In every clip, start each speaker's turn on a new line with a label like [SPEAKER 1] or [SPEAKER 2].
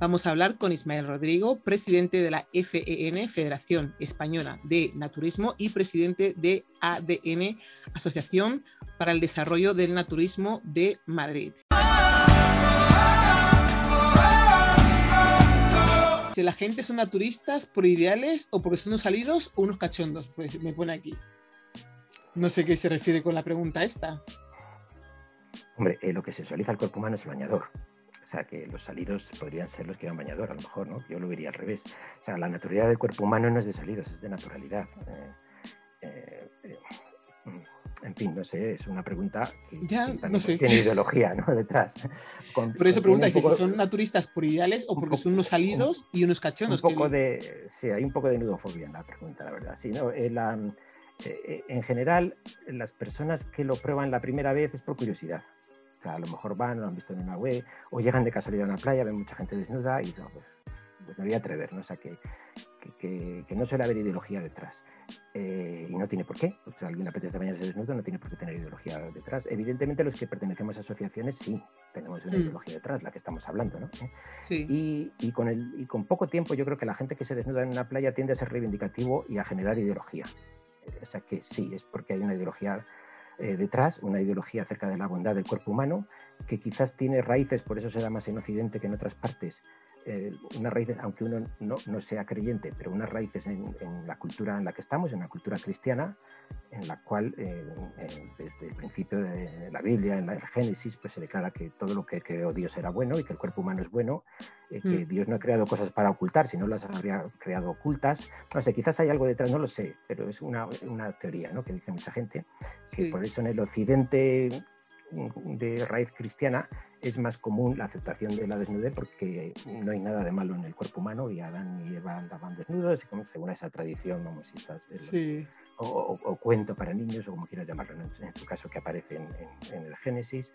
[SPEAKER 1] Vamos a hablar con Ismael Rodrigo, presidente de la FEN, Federación Española de Naturismo, y presidente de ADN, Asociación para el Desarrollo del Naturismo de Madrid. Si la gente son naturistas por ideales o porque son unos salidos o unos cachondos, pues me pone aquí. No sé qué se refiere con la pregunta esta.
[SPEAKER 2] Hombre, eh, lo que sexualiza el cuerpo humano es el bañador. O sea, que los salidos podrían ser los que van bañador, a lo mejor, ¿no? Yo lo vería al revés. O sea, la naturalidad del cuerpo humano no es de salidos, es de naturalidad. Eh, eh, eh, en fin, no sé, es una pregunta que,
[SPEAKER 1] ya, no sé.
[SPEAKER 2] tiene ideología ¿no? detrás.
[SPEAKER 1] por eso pregunta si son naturistas por ideales o porque son unos salidos y unos cachondos.
[SPEAKER 2] Un poco de, sí, hay un poco de nudofobia en la pregunta, la verdad. Sí, ¿no? en general, las personas que lo prueban la primera vez es por curiosidad a lo mejor van, lo han visto en una web, o llegan de casualidad a una playa, ven mucha gente desnuda y no, pues, pues, me voy a atrever, ¿no? O sea, que, que, que, no suele haber ideología detrás. Eh, y no tiene por qué. si a alguien le apetece bañarse desnudo, no tiene por qué tener ideología detrás. Evidentemente, los que pertenecemos a asociaciones sí tenemos una mm. ideología detrás, la que estamos hablando, ¿no?
[SPEAKER 1] Sí.
[SPEAKER 2] Y, y, con el, y con poco tiempo, yo creo que la gente que se desnuda en una playa tiende a ser reivindicativo y a generar ideología. O sea que sí, es porque hay una ideología eh, detrás, una ideología acerca de la bondad del cuerpo humano, que quizás tiene raíces, por eso se da más en Occidente que en otras partes, eh, unas raíces, aunque uno no, no, sea creyente, pero unas raíces en, en, la cultura en la que estamos, en la cultura cristiana, en la cual eh, desde el principio de la Biblia, en el Génesis, pues se declara que todo lo que creó Dios era bueno y que el cuerpo humano es bueno, eh, que mm. Dios no ha creado cosas para ocultar, sino las habría creado ocultas. No sé, quizás hay algo detrás, no lo sé, pero es una, una teoría ¿no? que dice mucha gente, que por eso en el occidente de raíz cristiana es más común la aceptación de la desnudez porque no hay nada de malo en el cuerpo humano y Adán y Eva andaban desnudos, según esa tradición, vamos,
[SPEAKER 1] sí.
[SPEAKER 2] o, o, cuento para niños, o como quieras llamarlo, en, tu caso que aparece en, en, el Génesis,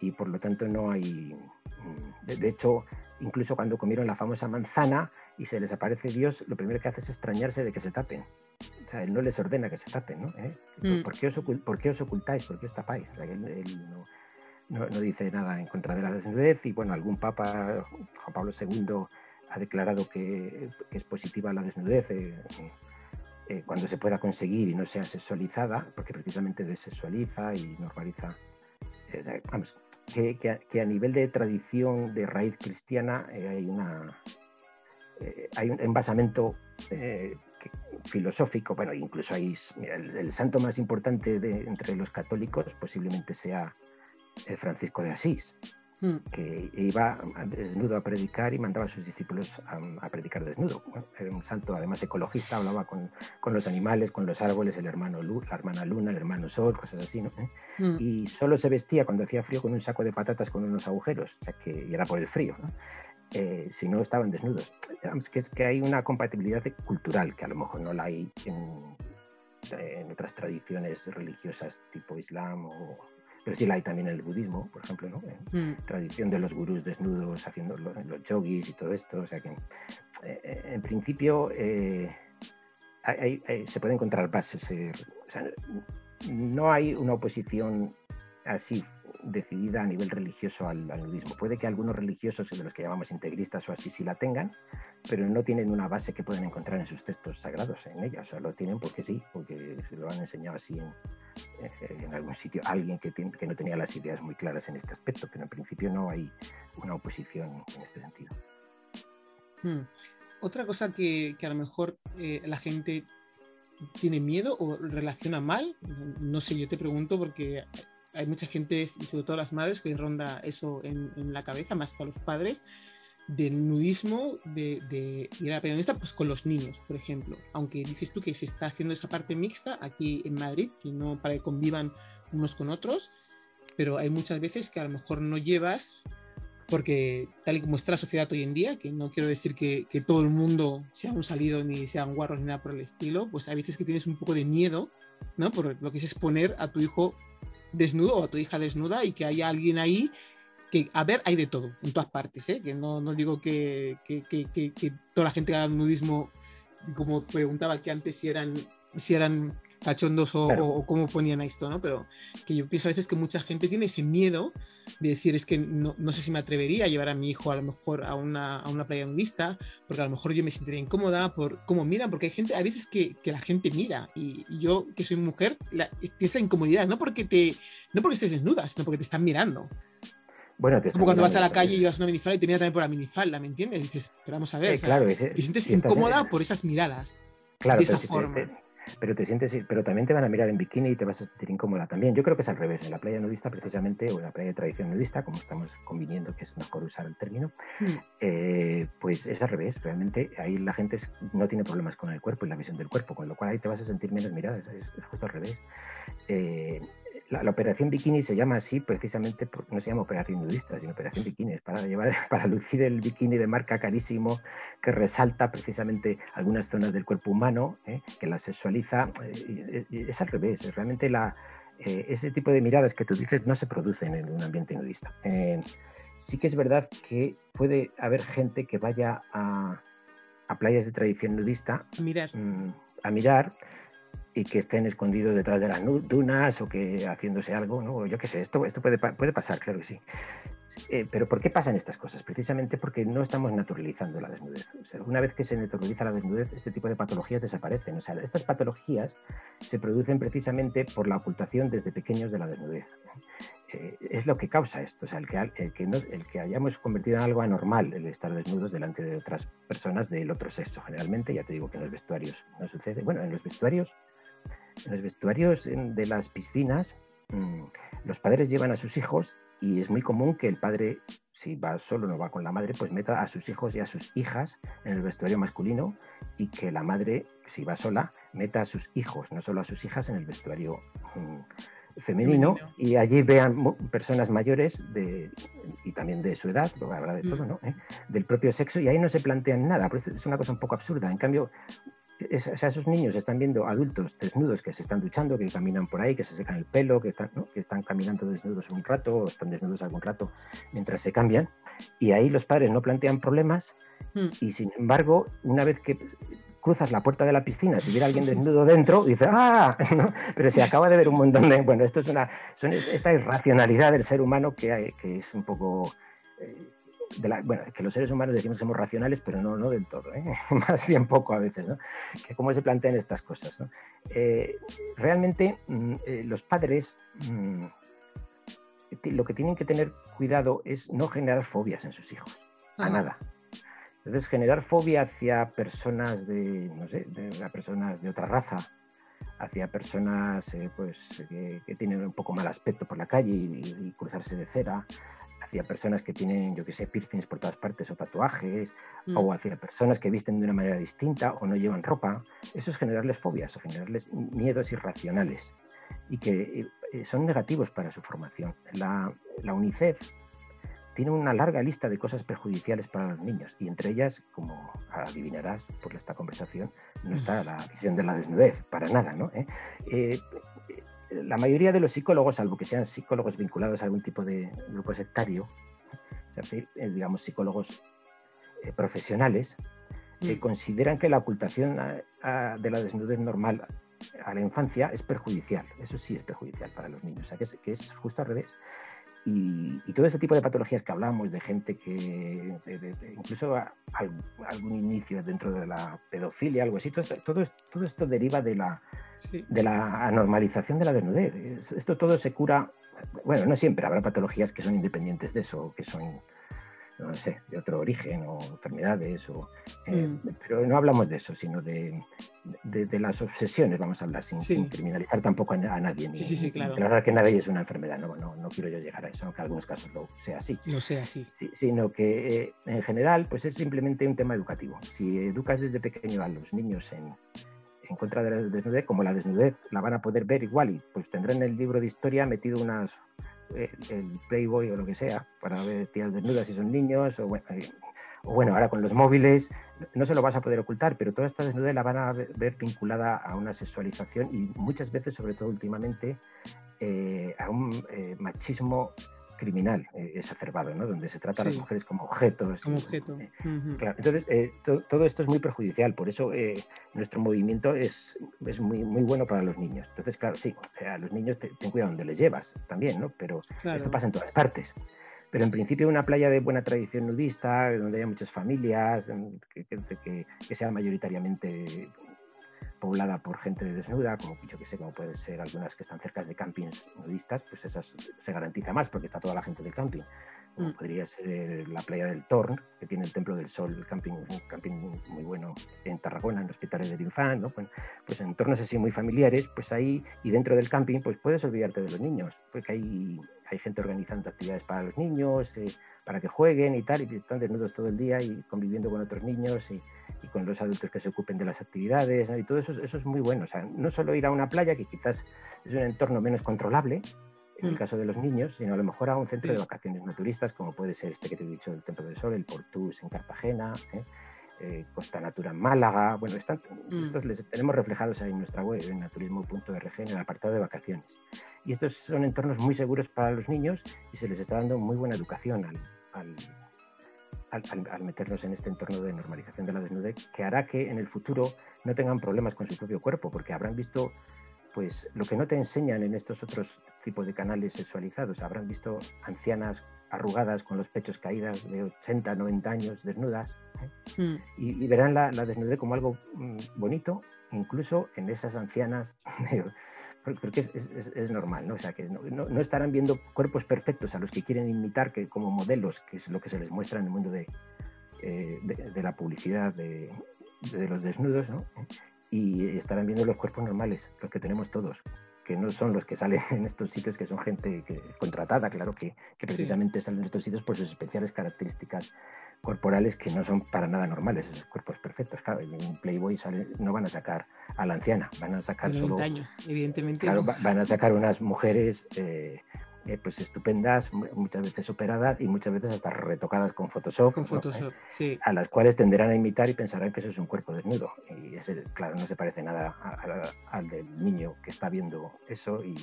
[SPEAKER 2] y por lo tanto no hay. Mm, de, de, hecho, incluso cuando comieron la famosa manzana y se les aparece Dios, lo primero que hace es extrañarse de que se tapen. O sea, él no les ordena que se tapen, ¿no? ¿Eh? Mm. ¿Por, qué os ¿Por, qué os ocultáis? ¿Por qué os tapáis? O sea, él, él no, no, dice nada en contra de la desnudez y bueno, algún papa, Juan Pablo II, ha declarado que, es positiva la desnudez eh, eh, cuando se pueda conseguir y no sea sexualizada, porque precisamente desexualiza y normaliza. Eh, vamos, que, que, a, nivel de tradición de raíz cristiana eh, hay una hay un envasamento filosófico, bueno, incluso hay el, santo más importante entre los católicos posiblemente sea Francisco de Asís, mm. que iba desnudo a predicar y mandaba a sus discípulos a, a predicar desnudo. Era un santo, además ecologista, hablaba con, con, los animales, con los árboles, el hermano Luz, la hermana Luna, el hermano Sol, cosas así, ¿no? Mm. Y solo se vestía cuando hacía frío con un saco de patatas con unos agujeros, o sea que y era por el frío, ¿no? Eh, si no estaban desnudos. Que, que hay una compatibilidad cultural que a lo mejor no la hay en, en otras tradiciones religiosas tipo Islam o, pero sí la hay también en el budismo, por ejemplo, ¿no? En mm. tradición de los gurús desnudos haciendo los, los yogis y todo esto. O sea que, eh, en principio, eh, hay, hay, se puede encontrar bases. Eh, o sea, no hay una oposición así decidida a nivel religioso al, al, nudismo. Puede que algunos religiosos, de los que llamamos integristas o así, sí la tengan, pero no tienen una base que pueden encontrar en sus textos sagrados en ella. O sea, lo tienen porque sí, porque se lo han enseñado así en, en algún sitio alguien que, que, no tenía las ideas muy claras en este aspecto, pero en principio no hay una oposición en este sentido.
[SPEAKER 1] Hmm. Otra cosa que, que, a lo mejor eh, la gente tiene miedo o relaciona mal, no sé, yo te pregunto porque hay mucha gente, y sobre todo las madres, que ronda eso en, en la cabeza, más que a los padres, del nudismo de, de a la periodista pues con los niños, por ejemplo. Aunque dices tú que se está haciendo esa parte mixta aquí en Madrid, que no para que convivan unos con otros, pero hay muchas veces que a lo mejor no llevas, porque tal y como está la sociedad hoy en día, que no quiero decir que, que todo el mundo sea un salido ni sean guarros ni nada por el estilo, pues hay veces que tienes un poco de miedo, ¿no? Por lo que es exponer a tu hijo desnudo o a tu hija desnuda y que haya alguien ahí que, a ver, hay de todo, en todas partes, ¿eh? que no, no digo que, que, que, toda la gente haga nudismo, como preguntaba que antes, si eran, si eran cachondos o, cómo ponían esto, ¿no? Pero que yo pienso a veces que mucha gente tiene ese miedo de decir, es que no, no sé si me atrevería a llevar a mi hijo a lo mejor a una, a una playa nudista, porque a lo mejor yo me sentiría incómoda por cómo miran, porque hay gente, a veces que, que la gente mira, y, yo que soy mujer, la, esa incomodidad, no porque, te, no porque estés desnuda, sino porque te están mirando. Bueno, te Como cuando vas a la calle y llevas una minifalda y te mira también por la minifalda, ¿me entiendes? Y dices, pero vamos a ver, eh, claro, te sientes incómoda por esas miradas.
[SPEAKER 2] Claro, de esa forma pero te sientes, pero también te van a mirar en bikini y te vas a sentir incómoda también. Yo creo que es al revés. En la playa nudista, precisamente, o en la playa de tradición nudista, como estamos conviniendo que es mejor usar el término, hmm. eh, pues es al revés. Realmente ahí la gente no tiene problemas con el cuerpo y la visión del cuerpo, con lo cual ahí te vas a sentir menos mirada. Es, justo al revés. Eh, la, operación bikini se llama así precisamente porque no se llama operación nudista, sino operación bikini, es para llevar, para lucir el bikini de marca carísimo que resalta precisamente algunas zonas del cuerpo humano, ¿eh? que la sexualiza. Eh, es al revés, realmente la, eh, ese tipo de miradas que tú dices no se producen en un ambiente nudista. sí que es verdad que puede haber gente que vaya a, a playas de tradición nudista
[SPEAKER 1] mirar,
[SPEAKER 2] mm, a mirar y que estén escondidos detrás de las dunas o que haciéndose algo, ¿no? Yo qué sé, esto, esto puede, puede pasar, claro que sí. Eh, pero ¿por qué pasan estas cosas? Precisamente porque no estamos naturalizando la desnudez. una vez que se naturaliza la desnudez, este tipo de patologías desaparecen. O sea, estas patologías se producen precisamente por la ocultación desde pequeños de la desnudez. Eh, es lo que causa esto, o sea, el que, el, que el que hayamos convertido en algo anormal el estar desnudos delante de otras personas del otro sexo. Generalmente, ya te digo que en los vestuarios no sucede. Bueno, en los vestuarios los vestuarios de las piscinas, mm, los padres llevan a sus hijos y es muy común que el padre, si va solo, no va con la madre, pues meta a sus hijos y a sus hijas en el vestuario masculino y que la madre, si va sola, meta a sus hijos, no solo a sus hijas, en el vestuario mm, femenino, y allí vean personas mayores de, y también de su edad, habrá de todo, mm. ¿no? ¿Eh? Del propio sexo y ahí no se plantean nada, pues es una cosa un poco absurda. En cambio, esos niños están viendo adultos desnudos que se están duchando, que caminan por ahí, que se secan el pelo, que están, que están caminando desnudos un rato o están desnudos algún rato mientras se cambian. Y ahí los padres no plantean problemas hmm. y sin embargo, una vez que cruzas la puerta de la piscina, si hubiera alguien desnudo dentro, dice, ¡ah! Pero se acaba de ver un montón de... Bueno, esto es una... esta irracionalidad del ser humano que, hay, que es un poco... Eh, bueno, que los seres humanos decimos que somos racionales, pero no, no del todo, ¿eh? más bien poco a veces, ¿no? Que cómo se plantean estas cosas. Eh, realmente mm, eh, los padres mm, lo que tienen que tener cuidado es no generar fobias en sus hijos, a nada. Entonces, generar fobia hacia personas de, no sé, de, personas de otra raza, hacia personas pues, que, tienen un poco mal aspecto por la calle y cruzarse de cera, hacia personas que tienen, yo que sé, piercings por todas partes o tatuajes, o mm. hacia personas que visten de una manera distinta o no llevan ropa. Eso es generarles fobias o generarles miedos irracionales y que eh, son negativos para su formación. La, la UNICEF tiene una larga lista de cosas perjudiciales para los niños y entre ellas, como adivinarás por esta conversación, no está la visión de la desnudez, para nada, ¿no? ¿Eh? Eh, la mayoría de los psicólogos, salvo que sean psicólogos vinculados a algún tipo de grupo sectario, eh, digamos psicólogos eh, profesionales, mm. consideran que la ocultación de la desnudez normal a la infancia es perjudicial. Eso sí es perjudicial para los niños. O sea, que es, que es justo al revés. Y, todo ese tipo de patologías que hablamos, de gente que, incluso algún inicio dentro de la pedofilia, algo así, todo, todo, todo esto deriva de la, de la anormalización de la desnudez. Esto todo se cura, bueno, no siempre, habrá patologías que son independientes de eso, que son no sé, de otro origen o enfermedades, o, eh, mm. pero no hablamos de eso, sino de, de, las obsesiones, vamos a hablar, sin, criminalizar tampoco a, nadie.
[SPEAKER 1] sí, sí, sí, claro.
[SPEAKER 2] Claro que nadie es una enfermedad, no, no, no, quiero yo llegar a eso, aunque en algunos casos lo sea así.
[SPEAKER 1] Lo sea así.
[SPEAKER 2] sino que eh, en general, pues es simplemente un tema educativo. Si educas desde pequeño a los niños en, en contra de la desnudez, como la desnudez la van a poder ver igual y pues tendrán en el libro de historia metido unas el, Playboy o lo que sea, para ver tías desnudas si son niños, o bueno, eh, o bueno, ahora con los móviles no se lo vas a poder ocultar, pero toda esta desnudez la van a ver vinculada a una sexualización y muchas veces, sobre todo últimamente, eh, a un eh, machismo criminal eh, exacerbado, ¿no? donde se trata a las mujeres como objetos.
[SPEAKER 1] Como objeto.
[SPEAKER 2] Eh, entonces, eh, todo esto es muy perjudicial, por eso nuestro movimiento es, es muy, muy bueno para los niños. Entonces, claro, sí, a los niños ten cuidado donde les llevas también, ¿no? pero esto pasa en todas partes. Pero en principio una playa de buena tradición nudista, donde haya muchas familias, que, que, que sea mayoritariamente poblada por gente desnuda, como yo que sé, como pueden ser algunas que están cerca de campings nudistas, pues esas se garantiza más porque está toda la gente del camping. Como mm. podría ser la playa del Torn, que tiene el Templo del Sol, el camping, un camping muy bueno en Tarragona, en Hospitales del Infant, ¿no? Pues, pues en entornos así muy familiares, pues ahí y dentro del camping, pues puedes olvidarte de los niños, porque hay, hay gente organizando actividades para los niños, eh, para que jueguen y tal, y están desnudos todo el día y conviviendo con otros niños y, y con los adultos que se ocupen de las actividades, y todo eso, eso es muy bueno. O sea, no solo ir a una playa, que quizás es un entorno menos controlable, en el mm. caso de los niños, sino a lo mejor a un centro de vacaciones naturistas, como puede ser este que te he dicho, el Templo del Sol, el Portús en Cartagena, ¿eh? Eh, Costa Natura en Málaga. Bueno, están, mm. estos les tenemos reflejados ahí en nuestra web, en naturismo.org, en el apartado de vacaciones. Y estos son entornos muy seguros para los niños y se les está dando muy buena educación al al, meternos en este entorno de normalización de la desnudez, que hará que en el futuro no tengan problemas con su propio cuerpo, porque habrán visto pues lo que no te enseñan en estos otros tipos de canales sexualizados. Habrán visto ancianas arrugadas con los pechos caídas de 80, 90 años desnudas ¿eh? mm. y, verán la, la, desnudez como algo mm, bonito, incluso en esas ancianas porque es, es, normal, ¿no? O sea, que no, no, estarán viendo cuerpos perfectos a los que quieren imitar que, como modelos, que es lo que se les muestra en el mundo de, eh, de, la publicidad de, de, los desnudos, ¿no? Y estarán viendo los cuerpos normales, los que tenemos todos, que no son los que salen en estos sitios, que son gente que, contratada, claro, que, que precisamente salen en estos sitios por sus especiales características corporales que no son para nada normales, esos cuerpos perfectos. Claro, en Playboy no van a sacar a la anciana, van a sacar solo.
[SPEAKER 1] evidentemente.
[SPEAKER 2] Claro, van a sacar unas mujeres eh, eh, pues estupendas, muchas veces operadas y muchas veces hasta retocadas con Photoshop.
[SPEAKER 1] Con Photoshop, sí.
[SPEAKER 2] A las cuales tenderán a imitar y pensarán que eso es un cuerpo desnudo. Y ese, claro, no se parece nada al del niño que está viendo eso y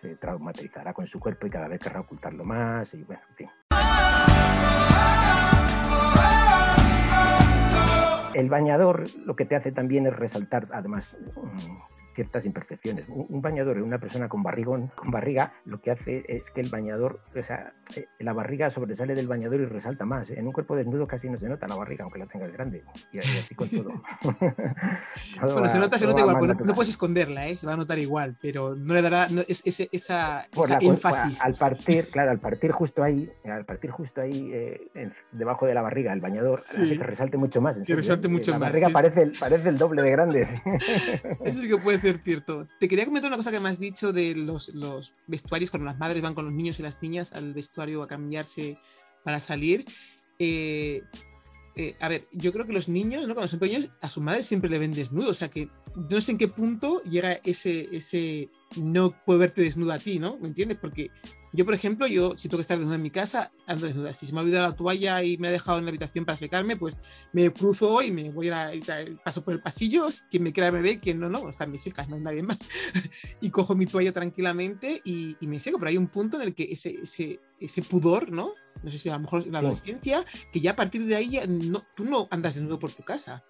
[SPEAKER 2] se traumatizará con su cuerpo y cada vez querrá ocultarlo más y bueno, en fin. El bañador lo que te hace también es resaltar, además, mm, ciertas imperfecciones. Un, bañador en una persona con barrigón, con barriga, lo que hace es que el bañador, o sea, eh, la barriga sobresale del bañador y resalta más. En un cuerpo desnudo casi no se nota la barriga, aunque la tengas grande. Y, así con todo.
[SPEAKER 1] bueno, se nota, se nota igual, pues no, puedes esconderla, ¿eh? se va a notar igual, pero no le dará esa, esa énfasis.
[SPEAKER 2] Al partir, claro, al partir justo ahí, al partir justo ahí, eh, debajo de la barriga, el bañador, hace que resalte mucho más.
[SPEAKER 1] que resalte ¿eh? mucho
[SPEAKER 2] la
[SPEAKER 1] más.
[SPEAKER 2] La barriga parece, parece el doble de grande.
[SPEAKER 1] Eso sí que puede cierto. Te quería comentar una cosa que me has dicho de los, los vestuarios, cuando las madres van con los niños y las niñas al vestuario a cambiarse para salir. Eh, eh, a ver, yo creo que los niños, ¿no? cuando son pequeños, a su madre siempre le ven desnudo. O sea que no sé en qué punto llega ese, ese no puedo verte desnuda a ti, ¿no? ¿Me entiendes? Porque yo, por ejemplo, yo si tengo que estar desnuda en mi casa, ando desnuda. Si se me ha olvidado la toalla y me ha dejado en la habitación para secarme, pues me cruzo y me voy a, paso por el pasillo. Quien me quiera me ve, quien no, no, están mis hijas, no hay nadie más. y cojo mi toalla tranquilamente y, me seco. Pero hay un punto en el que ese, ese, ese pudor, ¿no? No sé si a lo mejor en la adolescencia, que ya a partir de ahí no, tú no andas desnudo por tu casa.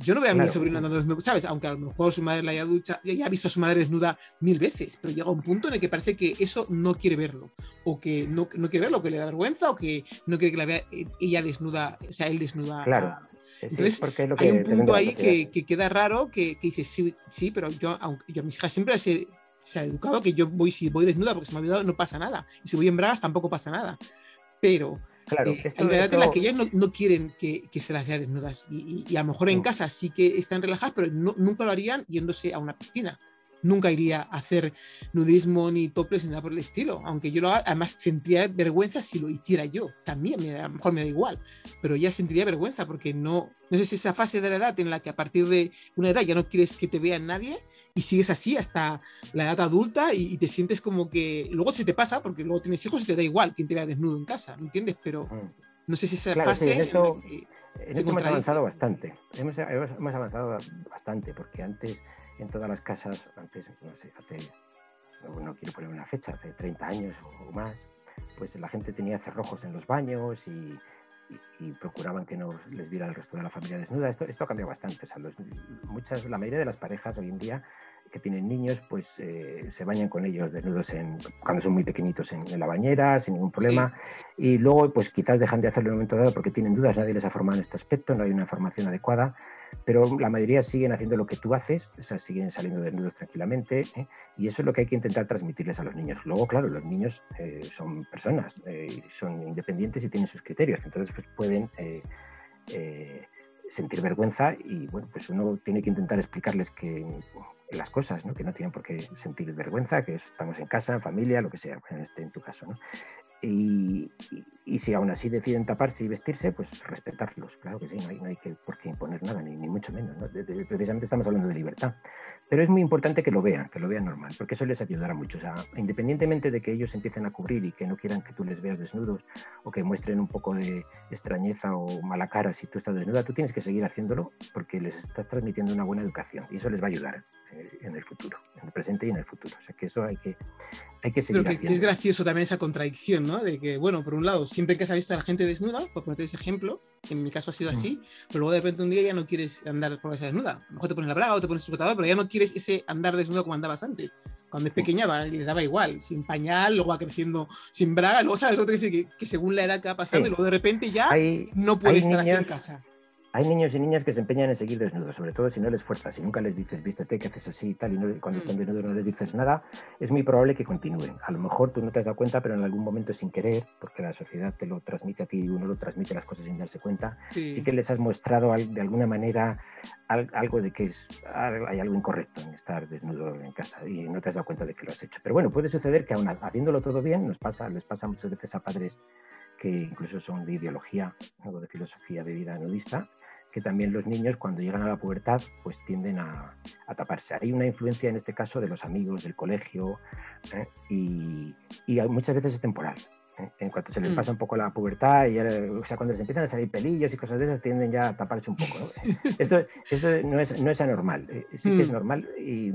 [SPEAKER 1] Yo no veo a mi sobrino andando desnudo, ¿sabes? Aunque a lo mejor su madre la haya ducha, ya ha visto a su madre desnuda mil veces, pero llega un punto en el que parece que eso no quiere verlo, o que no, no quiere verlo, que le da vergüenza, o que no quiere que la vea ella desnuda, o sea, él desnuda.
[SPEAKER 2] Claro.
[SPEAKER 1] Entonces, hay un punto ahí que, que, queda raro, que, que dices, sí, sí, pero yo, aunque yo a mis hijas siempre se, se ha educado que yo voy, si voy desnuda porque se me ha olvidado, no pasa nada. Y si voy en bragas, tampoco pasa nada. Pero Claro, eh, hay verdad en la que ellas no, quieren que, se las vea desnudas y, a lo mejor en casa sí que están relajadas, pero nunca lo harían yéndose a una piscina. Nunca iría a hacer nudismo ni toples ni nada por el estilo. Aunque yo lo además sentiría vergüenza si lo hiciera yo. También, a lo mejor me da igual. Pero ella sentiría vergüenza porque no, no sé si esa fase de la edad en la que a partir de una edad ya no quieres que te vea nadie y sigues así hasta la edad adulta y, te sientes como que luego se te pasa porque luego tienes hijos y te da igual quien te vea desnudo en casa, ¿me entiendes? Pero mm. no sé si esa fase...
[SPEAKER 2] en esto, hemos avanzado bastante, hemos, hemos, avanzado bastante porque antes en todas las casas, antes, no sé, hace, no, quiero poner una fecha, hace 30 años o, más, pues la gente tenía cerrojos en los baños y, procuraban que no les viera el resto de la familia desnuda. Esto, esto ha cambiado bastante. muchas, la mayoría de las parejas hoy en día que tienen niños, pues eh, se bañan con ellos desnudos en, cuando son muy pequeñitos en, la bañera, sin ningún problema. Y luego, pues quizás dejan de hacerlo en un momento dado porque tienen dudas, nadie les ha formado en este aspecto, no hay una formación adecuada, pero la mayoría siguen haciendo lo que tú haces, o sea, siguen saliendo desnudos tranquilamente, ¿eh? y eso es lo que hay que intentar transmitirles a los niños. Luego, claro, los niños eh, son personas, son independientes y tienen sus criterios, entonces pues pueden sentir vergüenza y bueno, pues uno tiene que intentar explicarles que las cosas, ¿no? que no tienen por qué sentir vergüenza, que estamos en casa, en familia, lo que sea, en, este, en tu caso. ¿no? Y, si aún así deciden taparse y vestirse, pues respetarlos, claro que sí, no hay, no hay que, por qué imponer nada, ni, ni mucho menos. precisamente estamos hablando de libertad. Pero es muy importante que lo vean, que lo vean normal, porque eso les ayudará mucho. O sea, independientemente de que ellos empiecen a cubrir y que no quieran que tú les veas desnudos o que muestren un poco de extrañeza o mala cara si tú estás desnuda, tú tienes que seguir haciéndolo porque les estás transmitiendo una buena educación y eso les va a ayudar eh, en el futuro, en el presente y en el futuro. O sea, que eso hay que, hay que seguir haciendo.
[SPEAKER 1] Es gracioso también esa contradicción, ¿no? De que, bueno, por un lado, siempre que has visto a la gente desnuda, por ponerte ese ejemplo, en mi caso ha sido así, pero luego de repente un día ya no quieres andar por esa desnuda. A lo mejor te pones la braga o te pones el sujetador, pero ya no quieres ese andar desnudo como andabas antes. Cuando es pequeña le daba igual, sin pañal, luego va creciendo sin braga, luego sabes lo que dice que, que según la edad que ha pasado, y luego de repente ya no puede estar así en casa.
[SPEAKER 2] Hay niños y niñas que se empeñan en seguir desnudos, sobre todo si no les fuerzas, si nunca les dices vístete, que haces así y tal, y cuando están mm. desnudos no les dices nada, es muy probable que continúen. A lo mejor tú no te has dado cuenta, pero en algún momento sin querer, porque la sociedad te lo transmite a ti y uno lo transmite las cosas sin darse cuenta, sí, que les has mostrado de alguna manera algo de que es, hay algo incorrecto en estar desnudo en casa y no te has dado cuenta de que lo has hecho. Pero bueno, puede suceder que aún haciéndolo todo bien, nos pasa, les pasa muchas veces a padres que incluso son de ideología, algo de filosofía de vida nudista, que también los niños cuando llegan a la pubertad pues tienden a, taparse. Hay una influencia en este caso de los amigos, del colegio ¿eh? y, muchas veces es temporal. ¿eh? En cuanto se les mm. pasa un poco la pubertad, y o sea, cuando les empiezan a salir pelillos y cosas de esas, tienden ya a taparse un poco. esto, no, es, no, es, anormal, eh, sí que es mm. normal y,